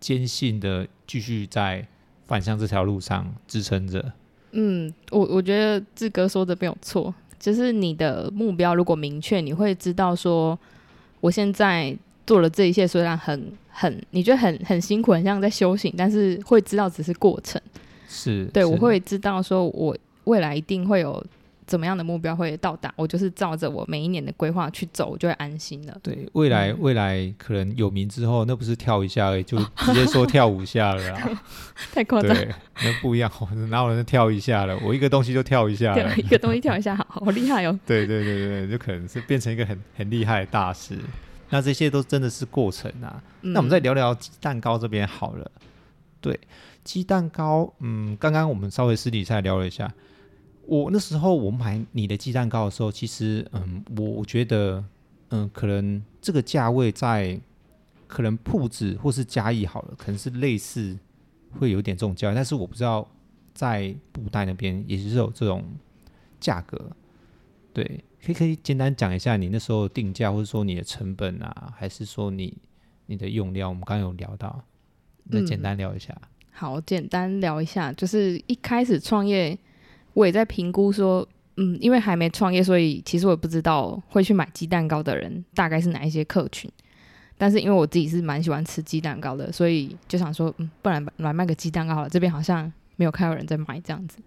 坚信的继续在反向这条路上支撑着。嗯，我我觉得志哥说的没有错。就是你的目标如果明确，你会知道说，我现在做了这一切，虽然很很，你觉得很很辛苦，很像在修行，但是会知道只是过程。是，对，是我会知道说，我未来一定会有。怎么样的目标会到达？我就是照着我每一年的规划去走，我就会安心了。对，未来、嗯、未来可能有名之后，那不是跳一下而已，就直接说跳五下了啊！(laughs) 太夸张，那不一样，哪有人跳一下了？我一个东西就跳一下了，一个东西跳一下，好好厉害哦！(laughs) 对对对对，就可能是变成一个很很厉害的大师。那这些都真的是过程啊。嗯、那我们再聊聊鸡蛋糕这边好了。对，鸡蛋糕，嗯，刚刚我们稍微私底下聊了一下。我那时候我买你的鸡蛋糕的时候，其实嗯，我我觉得嗯，可能这个价位在可能铺子或是嘉义好了，可能是类似会有点这种价位，但是我不知道在布袋那边也是有这种价格。对，可以可以简单讲一下你那时候定价，或者说你的成本啊，还是说你你的用料？我们刚刚有聊到，那简单聊一下。嗯，好，简单聊一下，就是一开始创业。我也在评估说，嗯，因为还没创业，所以其实我也不知道会去买鸡蛋糕的人大概是哪一些客群。但是因为我自己是蛮喜欢吃鸡蛋糕的，所以就想说，嗯，不然来卖个鸡蛋糕好了。这边好像没有看到人在买这样子，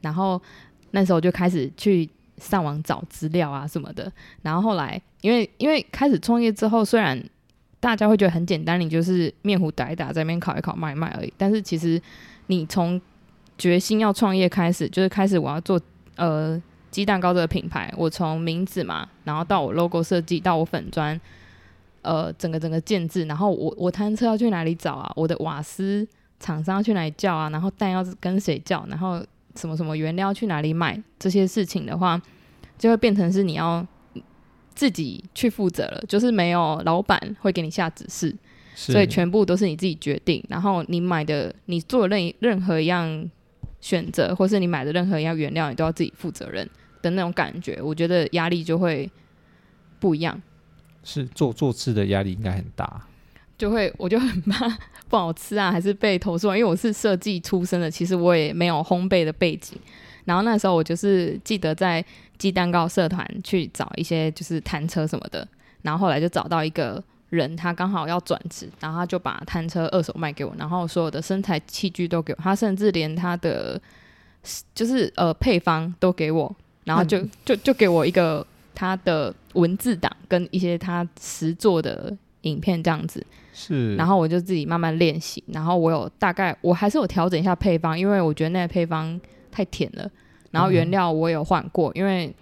然后那时候就开始去上网找资料啊什么的。然后后来，因为因为开始创业之后，虽然大家会觉得很简单，你就是面糊打一打，在那边烤一烤，卖一卖而已。但是其实你从决心要创业开始，就是开始我要做呃鸡蛋糕这个品牌。我从名字嘛，然后到我 logo 设计，到我粉砖，呃，整个整个建制，然后我我摊车要去哪里找啊？我的瓦斯厂商要去哪里叫啊？然后蛋要跟谁叫？然后什么什么原料去哪里买？这些事情的话，就会变成是你要。自己去负责了，就是没有老板会给你下指示，所以全部都是你自己决定。然后你买的，你做的任任何一样选择，或是你买的任何一样原料，你都要自己负责任的那种感觉。我觉得压力就会不一样。是做做吃的压力应该很大，就会我就很怕不好吃啊，还是被投诉啊。因为我是设计出身的，其实我也没有烘焙的背景。然后那时候我就是记得在。鸡蛋糕社团去找一些就是摊车什么的，然后后来就找到一个人，他刚好要转职，然后他就把摊车二手卖给我，然后所有的生产器具都给我，他甚至连他的就是呃配方都给我，然后就就就给我一个他的文字档跟一些他实作的影片这样子，是，然后我就自己慢慢练习，然后我有大概我还是有调整一下配方，因为我觉得那个配方太甜了。然后原料我有换过，嗯，因为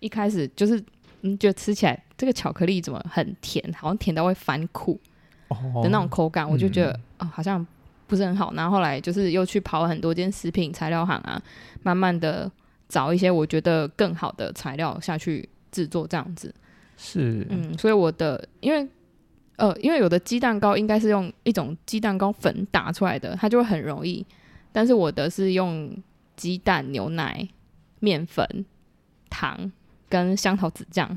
一开始就是嗯，觉得吃起来这个巧克力怎么很甜，好像甜到会反苦的那种口感，哦，我就觉得啊，好像不是很好。然后后来就是又去跑很多间食品材料行啊，慢慢的找一些我觉得更好的材料下去制作这样子。是，嗯，所以我的因为呃，因为有的鸡蛋糕应该是用一种鸡蛋糕粉打出来的，它就会很容易，但是我的是用。鸡蛋、牛奶、面粉、糖跟香桃子酱，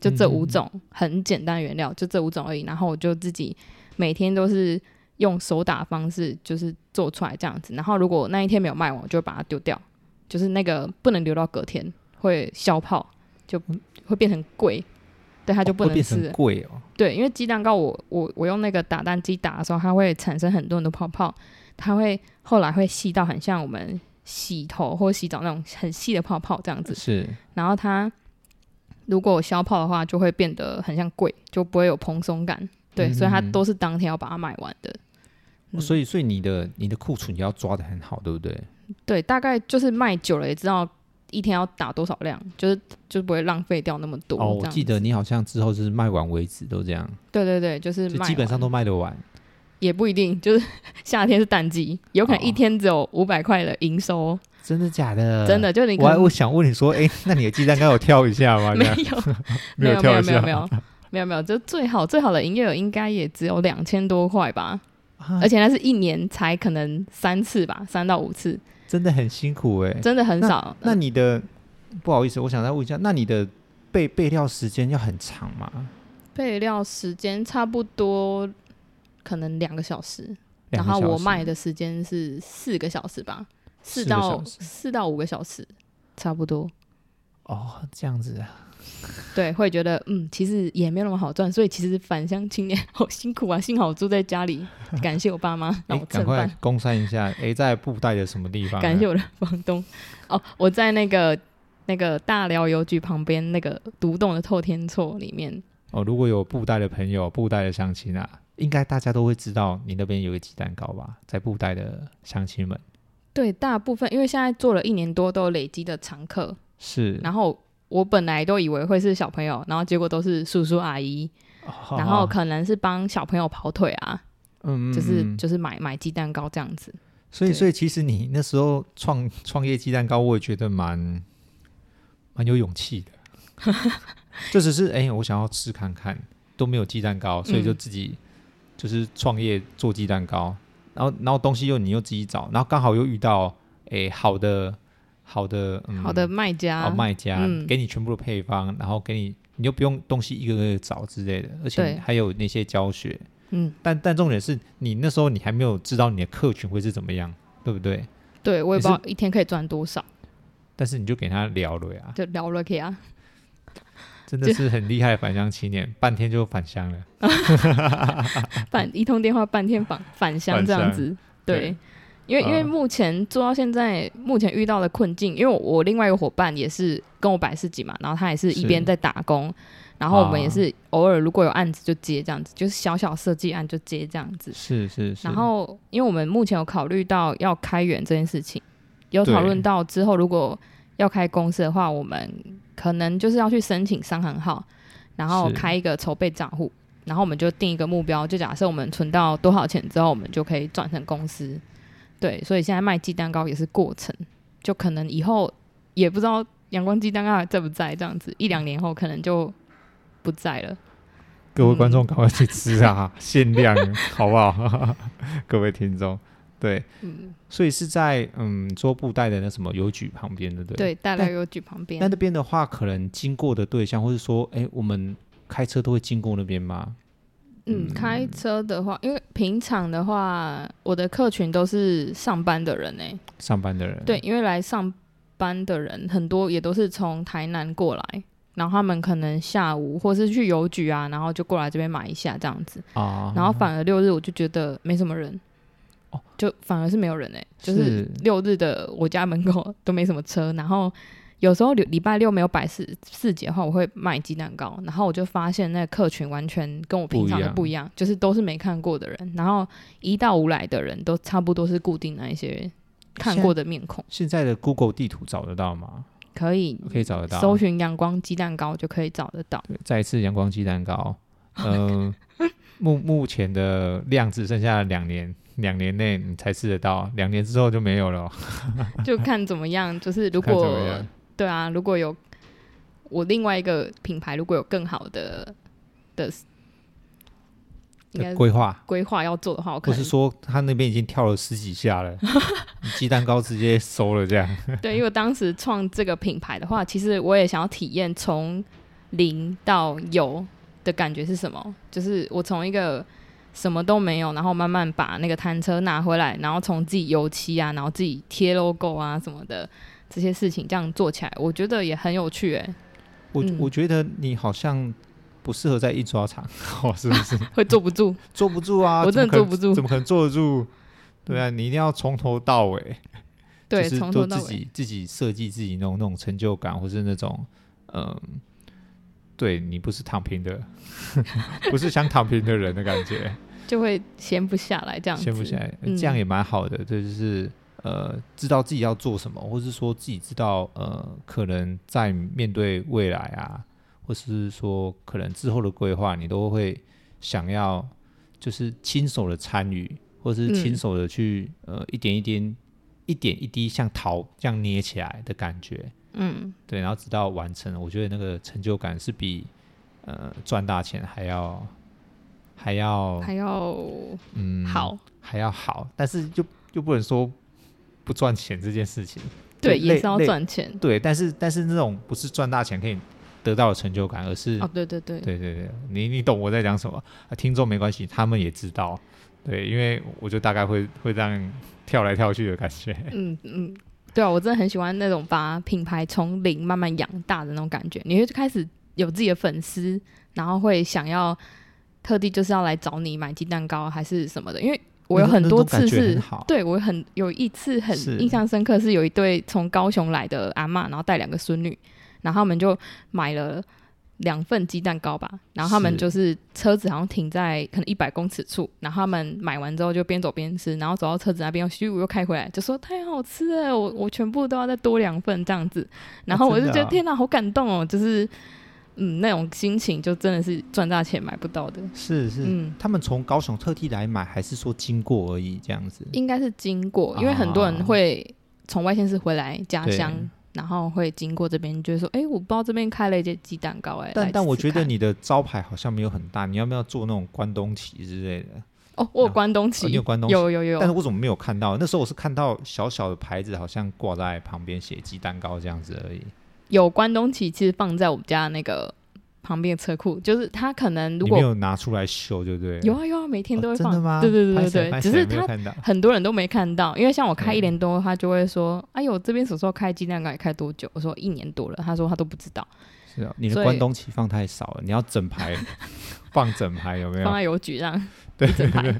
就这五种很简单的原料，就这五种而已。然后我就自己每天都是用手打方式，就是做出来这样子。然后如果那一天没有卖完，我就把它丢掉，就是那个不能留到隔天，会消泡，就会变成贵，对，它就不能吃。贵哦，对，因为鸡蛋糕我我我用那个打蛋机打的时候，它会产生很多很多泡泡，它会后来会细到很像我们。洗头或洗澡那种很细的泡泡这样子，是。然后它如果消泡的话，就会变得很像贵，就不会有蓬松感。对，嗯、所以它都是当天要把它买完的。嗯、所以，所以你的你的库存也要抓的很好，对不对？对，大概就是卖久了也知道一天要打多少量，就是就不会浪费掉那么多。哦，我记得你好像之后是卖完为止，都这样。对对对，就是就基本上都卖得完。也不一定，就是 (laughs) 夏天是淡季，有可能一天只有五百块的营收。哦。真的假的？真的，就你。我还我想问你说，哎、欸，那你的鸡蛋糕有跳一下吗？(laughs) (laughs) 没有，没有，没有，没有，没有，没有，没有，就最好最好的营业额应该也只有两千多块吧，啊，而且那是一年才可能三次吧，三到五次，真的很辛苦哎，欸，真的很少。那，那你的不好意思，我想再问一下，那你的备备料时间要很长吗？备料时间差不多。可能两个小时，然后我卖的时间是四个小时吧，四到四到五个小时，差不多。哦，这样子啊，(laughs) 对，会觉得嗯，其实也没有那么好赚，所以其实返乡青年 (laughs) 好辛苦啊。幸好我住在家里，感谢我爸妈 (laughs) 让我蹭饭。赶快公山一下，哎，在布袋的什么地方？感谢我的房东。哦，我在那个那个大寮邮局旁边那个独栋的透天厝里面。哦，如果有布袋的朋友，布袋的乡亲啊。应该大家都会知道，你那边有个鸡蛋糕吧？在布袋的乡亲们，对，大部分因为现在做了一年多，都有累积的常客是。然后我本来都以为会是小朋友，然后结果都是叔叔阿姨，哦、然后可能是帮小朋友跑腿啊，嗯，就是就是买买鸡蛋糕这样子。所以，所以其实你那时候创创业鸡蛋糕，我也觉得蛮蛮有勇气的。(laughs) 就只是哎、欸，我想要吃看看，都没有鸡蛋糕，所以就自己、嗯。就是创业做鸡蛋糕，然后然后东西又你又自己找，然后刚好又遇到诶好的好的、嗯、好的卖家，好卖家、嗯、给你全部的配方，然后给你你又不用东西一个个找之类的，而且还有那些教学，嗯，但但重点是你那时候你还没有知道你的客群会是怎么样，对不对？对，我也不知道一天可以赚多少，但是你就给他聊了呀，就聊了可以啊。真的是很厉害返乡青年，半天就返乡了，(laughs) 半一通电话半天返返乡这样子，对。对因为因为目前做到现在，目前遇到的困境，因为我，我另外一个伙伴也是跟我摆市集嘛，然后他也是一边在打工，然后我们也是偶尔如果有案子就接这样子，就是小小设计案就接这样子。是是是。然后，因为我们目前有考虑到要开源这件事情，有讨论到之后如果要开公司的话，我们可能就是要去申请商行号，然后开一个筹备账户，然后我们就定一个目标，就假设我们存到多少钱之后，我们就可以转成公司。对，所以现在卖鸡蛋糕也是过程，就可能以后也不知道阳光鸡蛋糕还在不在，这样子一两年后可能就不在了。各位观众赶快去吃啊，嗯、限量好不好？(laughs) 各位听众，对，嗯，所以是在嗯桌布袋的那什么邮局旁边的，对，对，带来邮局旁边。那那边的话，可能经过的对象，或是说，哎，我们开车都会经过那边吗？嗯，开车的话，因为平常的话，我的客群都是上班的人呢、欸。上班的人，对，因为来上班的人很多，也都是从台南过来，然后他们可能下午或是去邮局啊，然后就过来这边买一下这样子。啊。然后反而六日我就觉得没什么人，哦，就反而是没有人哎、欸，就是六日的我家门口 (laughs) 都没什么车，然后。有时候礼礼拜六没有摆四四节的话，我会卖鸡蛋糕，然后我就发现那个客群完全跟我平常的不一样，不一样，就是都是没看过的人，然后一到五来的人都差不多是固定那一些看过的面孔。现在的 Google 地图找得到吗？可以，可以找得到，搜寻阳光鸡蛋糕就可以找得到。对，再一次阳光鸡蛋糕，嗯、呃，(laughs) 目目前的量只剩下两年，两年内你才吃得到，两年之后就没有了，(laughs) (laughs) 就看怎么样，就是如果。对啊，如果有我另外一个品牌，如果有更好的的应该规划规划要做的话，我可是说他那边已经跳了十几下了，(laughs) 鸡蛋糕直接收了这样。对，因为当时创这个品牌的话，其实我也想要体验从零到有的感觉是什么，就是我从一个什么都没有，然后慢慢把那个摊车拿回来，然后从自己油漆啊，然后自己贴 logo 啊什么的。这些事情这样做起来，我觉得也很有趣哎。我、嗯、我觉得你好像不适合在印刷厂，哦，是不是？(laughs) 会坐不住，坐不住啊！我真的坐不住，怎么可能坐得住？对啊，你一定要从头到尾，对，就是从头到尾自己自己设计自己那种那种成就感，或是那种嗯，对你不是躺平的，(laughs) 不是想躺平的人的感觉，就会闲不下来这样子，闲不下来，这样也蛮好的，这就是。呃，知道自己要做什么，或是说自己知道，呃，可能在面对未来啊，或是说可能之后的规划，你都会想要，就是亲手的参与，或是亲手的去，嗯、呃，一点一点，一点一滴像陶这样捏起来的感觉，嗯，对，然后直到完成，我觉得那个成就感是比呃赚大钱还要还要还要嗯好还要好，但是就就不能说。不赚钱这件事情，对，也是要赚钱。对，但是但是那种不是赚大钱可以得到的成就感，而是哦，对对对，对对对，你你懂我在讲什么？啊，听众没关系，他们也知道。对，因为我就大概会会这样跳来跳去的感觉。嗯嗯，对啊，我真的很喜欢那种把品牌从零慢慢养大的那种感觉。你会开始有自己的粉丝，然后会想要特地就是要来找你买鸡蛋糕还是什么的，因为。我有很多次是，对我很有一次很印象深刻，是有一对从高雄来的阿嬷，然后带两个孙女，然后他们就买了两份鸡蛋糕吧，然后他们就是车子好像停在可能一百公尺处，然后他们买完之后就边走边吃，然后走到车子那边徐武又开回来，就说太好吃了，我我全部都要再多两份这样子，然后我就觉得天哪，好感动哦，就是。嗯，那种心情就真的是赚大钱买不到的。是是，嗯，他们从高雄特地来买，还是说经过而已这样子？应该是经过，因为很多人会从外县市回来家乡，然后会经过这边，就会说：“哎、欸，我不知道这边开了一间鸡蛋糕。”哎，但但我觉得你的招牌好像没有很大，你要不要做那种关东旗之类的？哦，我有关东旗，哦、你有关东旗，有有有。但是我怎么没有看到？那时候我是看到小小的牌子，好像挂在旁边写鸡蛋糕这样子而已。有关东旗，其实放在我们家那个。旁边的车库，就是他可能如果没有拿出来修，对不对？有啊有啊，每天都会放。哦、真的吗？对对对对对，只是他很多人都没看到，因为像我开一年多，他就会说：“哎呦，这边什么时候开鸡蛋糕？也开多久？”我说：“一年多了。”他说：“他都不知道。”是啊，你的关东旗放太少了，你要整排 (laughs) 放整排有没有？放在邮局上，(laughs) 对，对，对，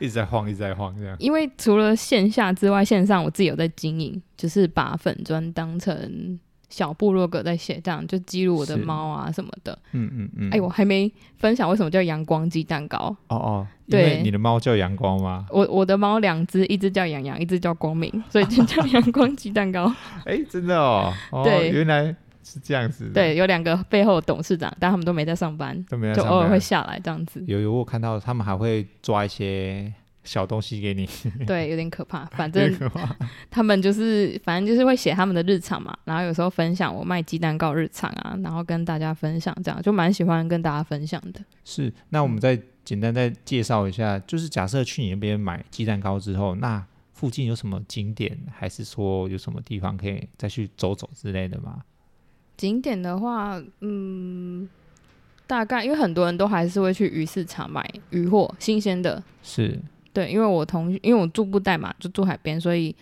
一直在晃，一直在晃这样。因为除了线下之外，线上我自己有在经营，就是把粉砖当成。小部落格在写，这样就记录我的猫啊什么的。嗯嗯嗯。哎，我还没分享为什么叫阳光鸡蛋糕。哦哦，对，你的猫叫阳光吗？我我的猫两只，一只叫阳阳，一只叫光明，所以就叫 (laughs) 阳光鸡蛋糕。(laughs) 哎，真的哦。对，原来是这样子。对，有两个背后董事长，但他们都没在上班，都没在上班，就偶尔会下来这样子。有有，我看到他们还会抓一些。小东西给你，(laughs) 对，有点可怕。反正 (laughs) 他们就是，反正就是会写他们的日常嘛，然后有时候分享我卖鸡蛋糕日常啊，然后跟大家分享，这样就蛮喜欢跟大家分享的。是，那我们再简单再介绍一下，就是假设去你那边买鸡蛋糕之后，那附近有什么景点，还是说有什么地方可以再去走走之类的吗？景点的话，嗯，大概因为很多人都还是会去鱼市场买鱼货，新鲜的，是。对，因为我同因为我住布袋嘛，就住海边，所以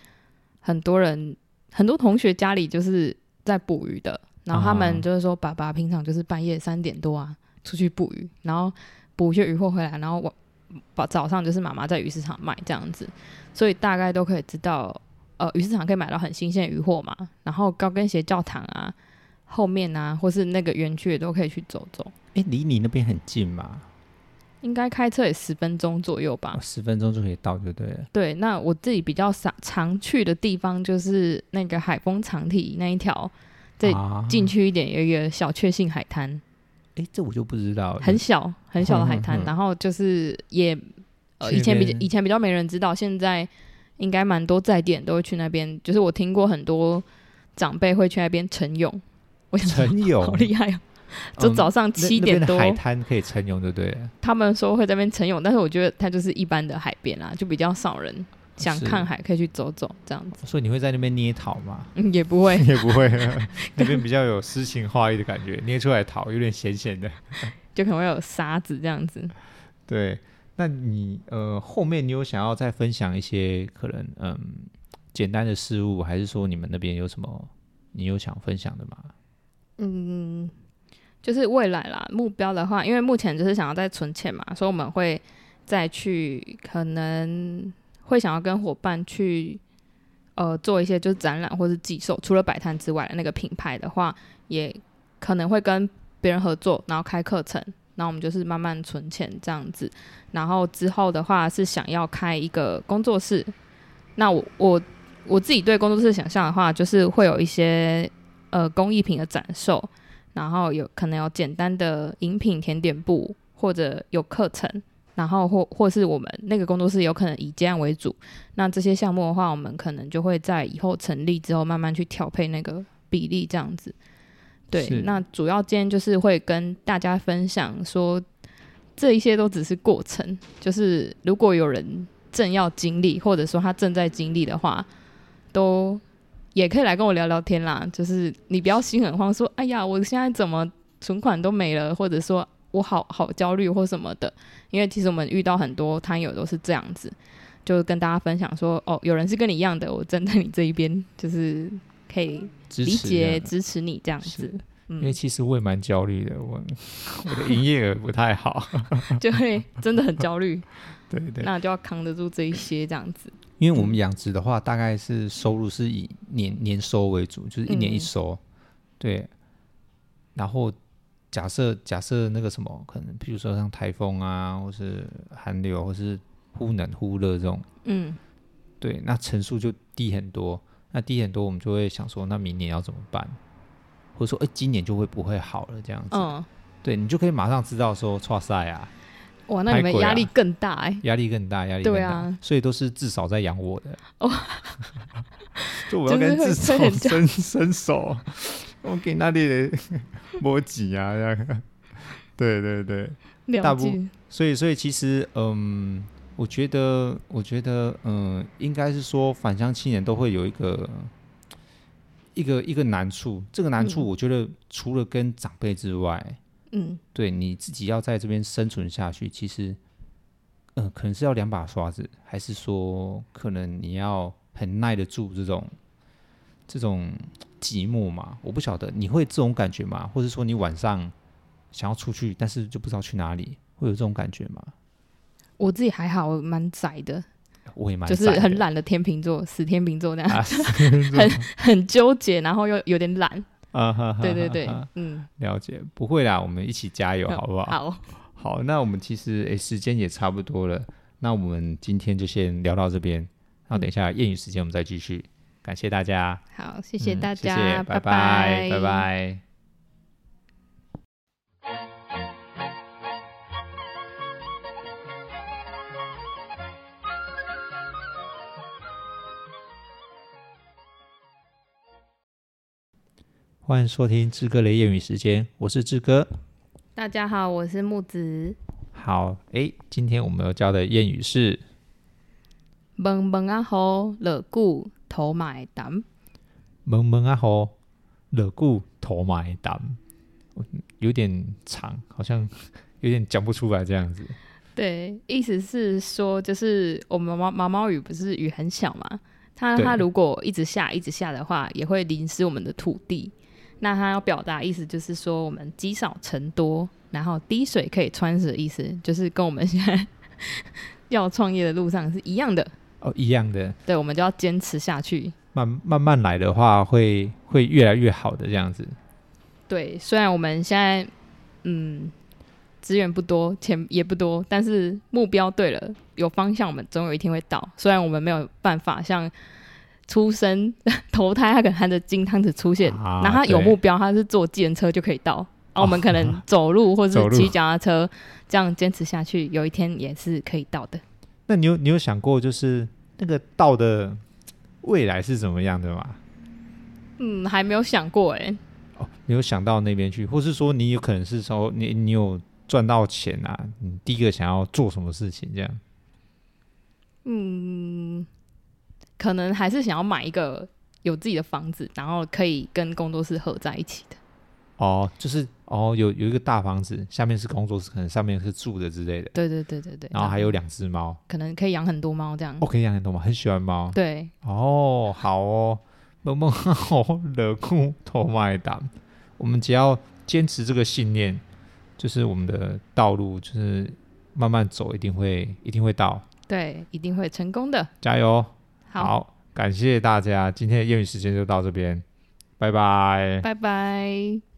很多人很多同学家里就是在捕鱼的，然后他们就是说，爸爸平常就是半夜三点多啊出去捕鱼，然后捕一些鱼货回来，然后我把早上就是妈妈在鱼市场卖这样子，所以大概都可以知道，呃，鱼市场可以买到很新鲜的鱼货嘛，然后高跟鞋教堂啊后面啊，或是那个园区也都可以去走走。哎，离你那边很近吗？应该开车也十分钟左右吧，十分钟就可以到就对了。对，那我自己比较常常去的地方就是那个海丰长堤那一条，再进去一点有一个小确幸海滩。哎、啊，这我就不知道，很小很小的海滩，然后就是也呃以前比较以前比较没人知道，现在应该蛮多在地人都会去那边，就是我听过很多长辈会去那边晨泳，我想晨泳？(laughs) 好厉害啊！(laughs) 就早上七点多，嗯、海滩可以晨泳，对不对？他们说会在那边晨泳，但是我觉得它就是一般的海边啦，就比较少人想看海，可以去走走这样子。所以你会在那边捏陶吗？嗯，也不会，(laughs) 也不会。(laughs) 那边比较有诗情画意的感觉，捏出来陶有点咸咸的，就可能会有沙子这样子。对，那你呃后面你有想要再分享一些可能嗯简单的事物，还是说你们那边有什么你有想分享的吗？嗯。就是未来啦，目标的话，因为目前就是想要再存钱嘛，所以我们会再去，可能会想要跟伙伴去，呃，做一些就是展览或是寄售。除了摆摊之外的，那个品牌的话，也可能会跟别人合作，然后开课程。然后我们就是慢慢存钱这样子。然后之后的话是想要开一个工作室。那我我我自己对工作室想象的话，就是会有一些呃工艺品的展售。然后有可能有简单的饮品甜点部，或者有课程，然后或或是我们那个工作室有可能以这样为主。那这些项目的话，我们可能就会在以后成立之后，慢慢去调配那个比例，这样子。对，那主要今天就是会跟大家分享说，这一些都只是过程，就是如果有人正要经历，或者说他正在经历的话，都。也可以来跟我聊聊天啦，就是你不要心很慌，说哎呀，我现在怎么存款都没了，或者说我好好焦虑或什么的。因为其实我们遇到很多摊友都是这样子，就跟大家分享说，哦，有人是跟你一样的，我站在你这一边，就是可以理解支持，你这样子。嗯，因为其实我也蛮焦虑的，我我的营业额不太好，(laughs) 就会真的很焦虑。(laughs) 对对，那就要扛得住这一些这样子。因为我们养殖的话，大概是收入是以年年收为主，就是一年一收。嗯、对，然后假设假设那个什么，可能比如说像台风啊，或是寒流，或是忽冷忽热这种，嗯，对，那成数就低很多。那低很多，我们就会想说，那明年要怎么办？或者说，哎，今年就会不会好了这样子？嗯，对，你就可以马上知道说，哇塞啊。哇，那你们压力更大哎、欸！压力更大，压力更大。对啊，所以都是至少在养我的。哦，(laughs) 就我要跟至少伸伸手，我给那里的摸几啊，这样。(laughs) 对对对，大部所以所以其实嗯，我觉得我觉得嗯，应该是说返乡青年都会有一个一个一个难处。这个难处，我觉得除了跟长辈之外。嗯嗯，对，你自己要在这边生存下去，其实，嗯、呃，可能是要两把刷子，还是说，可能你要很耐得住这种这种寂寞嘛？我不晓得你会这种感觉吗？或者说你晚上想要出去，但是就不知道去哪里，会有这种感觉吗？我自己还好，我蛮宅的。我也蛮就是很懒的天秤座，死天秤座那样，啊、(laughs) 很很纠结，然后又有点懒。啊，对对对，嗯，了解，不会啦，我们一起加油，(laughs) 好不好？好，好，那我们其实诶，时间也差不多了，那我们今天就先聊到这边，然后等一下谚语时间我们再继续，感谢大家，好，谢谢大家，拜拜，拜拜。欢迎收听志哥的谚语时间，我是志哥。大家好，我是木子。好，哎，今天我们要教的谚语是“蒙蒙啊吼，乐固头买单”。蒙蒙啊吼，乐固头买单，有点长，好像有点讲不出来这样子。对，意思是说，就是我们毛毛毛雨不是雨很小嘛？它它如果一直下，一直下的话，也会淋湿我们的土地。那他要表达意思就是说，我们积少成多，然后滴水可以穿石的意思，就是跟我们现在 (laughs) 要创业的路上是一样的哦，一样的。对，我们就要坚持下去，慢慢慢来的话会，会会越来越好的这样子。对，虽然我们现在嗯资源不多，钱也不多，但是目标对了，有方向，我们总有一天会到。虽然我们没有办法像。出生 (laughs) 投胎，他可能含着金汤匙出现，啊、然后他有目标，他是坐计程车就可以到。啊，我们可能 (laughs) 走路或者是骑脚踏车，这样坚持下去，有一天也是可以到的。那你有你有想过，就是那个到的未来是怎么样的吗？嗯，还没有想过哎、欸。哦，没有想到那边去，或是说你有可能是说你你有赚到钱啊？你第一个想要做什么事情？这样？嗯。可能还是想要买一个有自己的房子，然后可以跟工作室合在一起的。哦，就是哦，有有一个大房子，下面是工作室，可能上面是住的之类的。对对对对对。然后还有两只猫，可能可以养很多猫这样。哦，可以养很多猫，很喜欢猫。对。哦，好哦，萌萌好乐固头买单。我们只要坚持这个信念，就是我们的道路，就是慢慢走，一定会一定会到。对，一定会成功的。加油！好，好，感谢大家，今天的谚语时间就到这边，拜拜，拜拜。